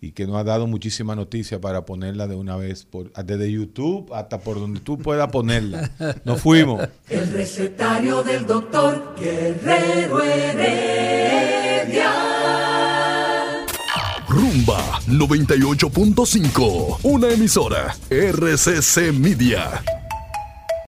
y que nos ha dado muchísima noticia para ponerla de una vez, por, desde YouTube hasta por donde tú puedas ponerla. Nos fuimos. El recetario del doctor Guerrero Heredia. Rumba 98.5, una emisora RCC Media.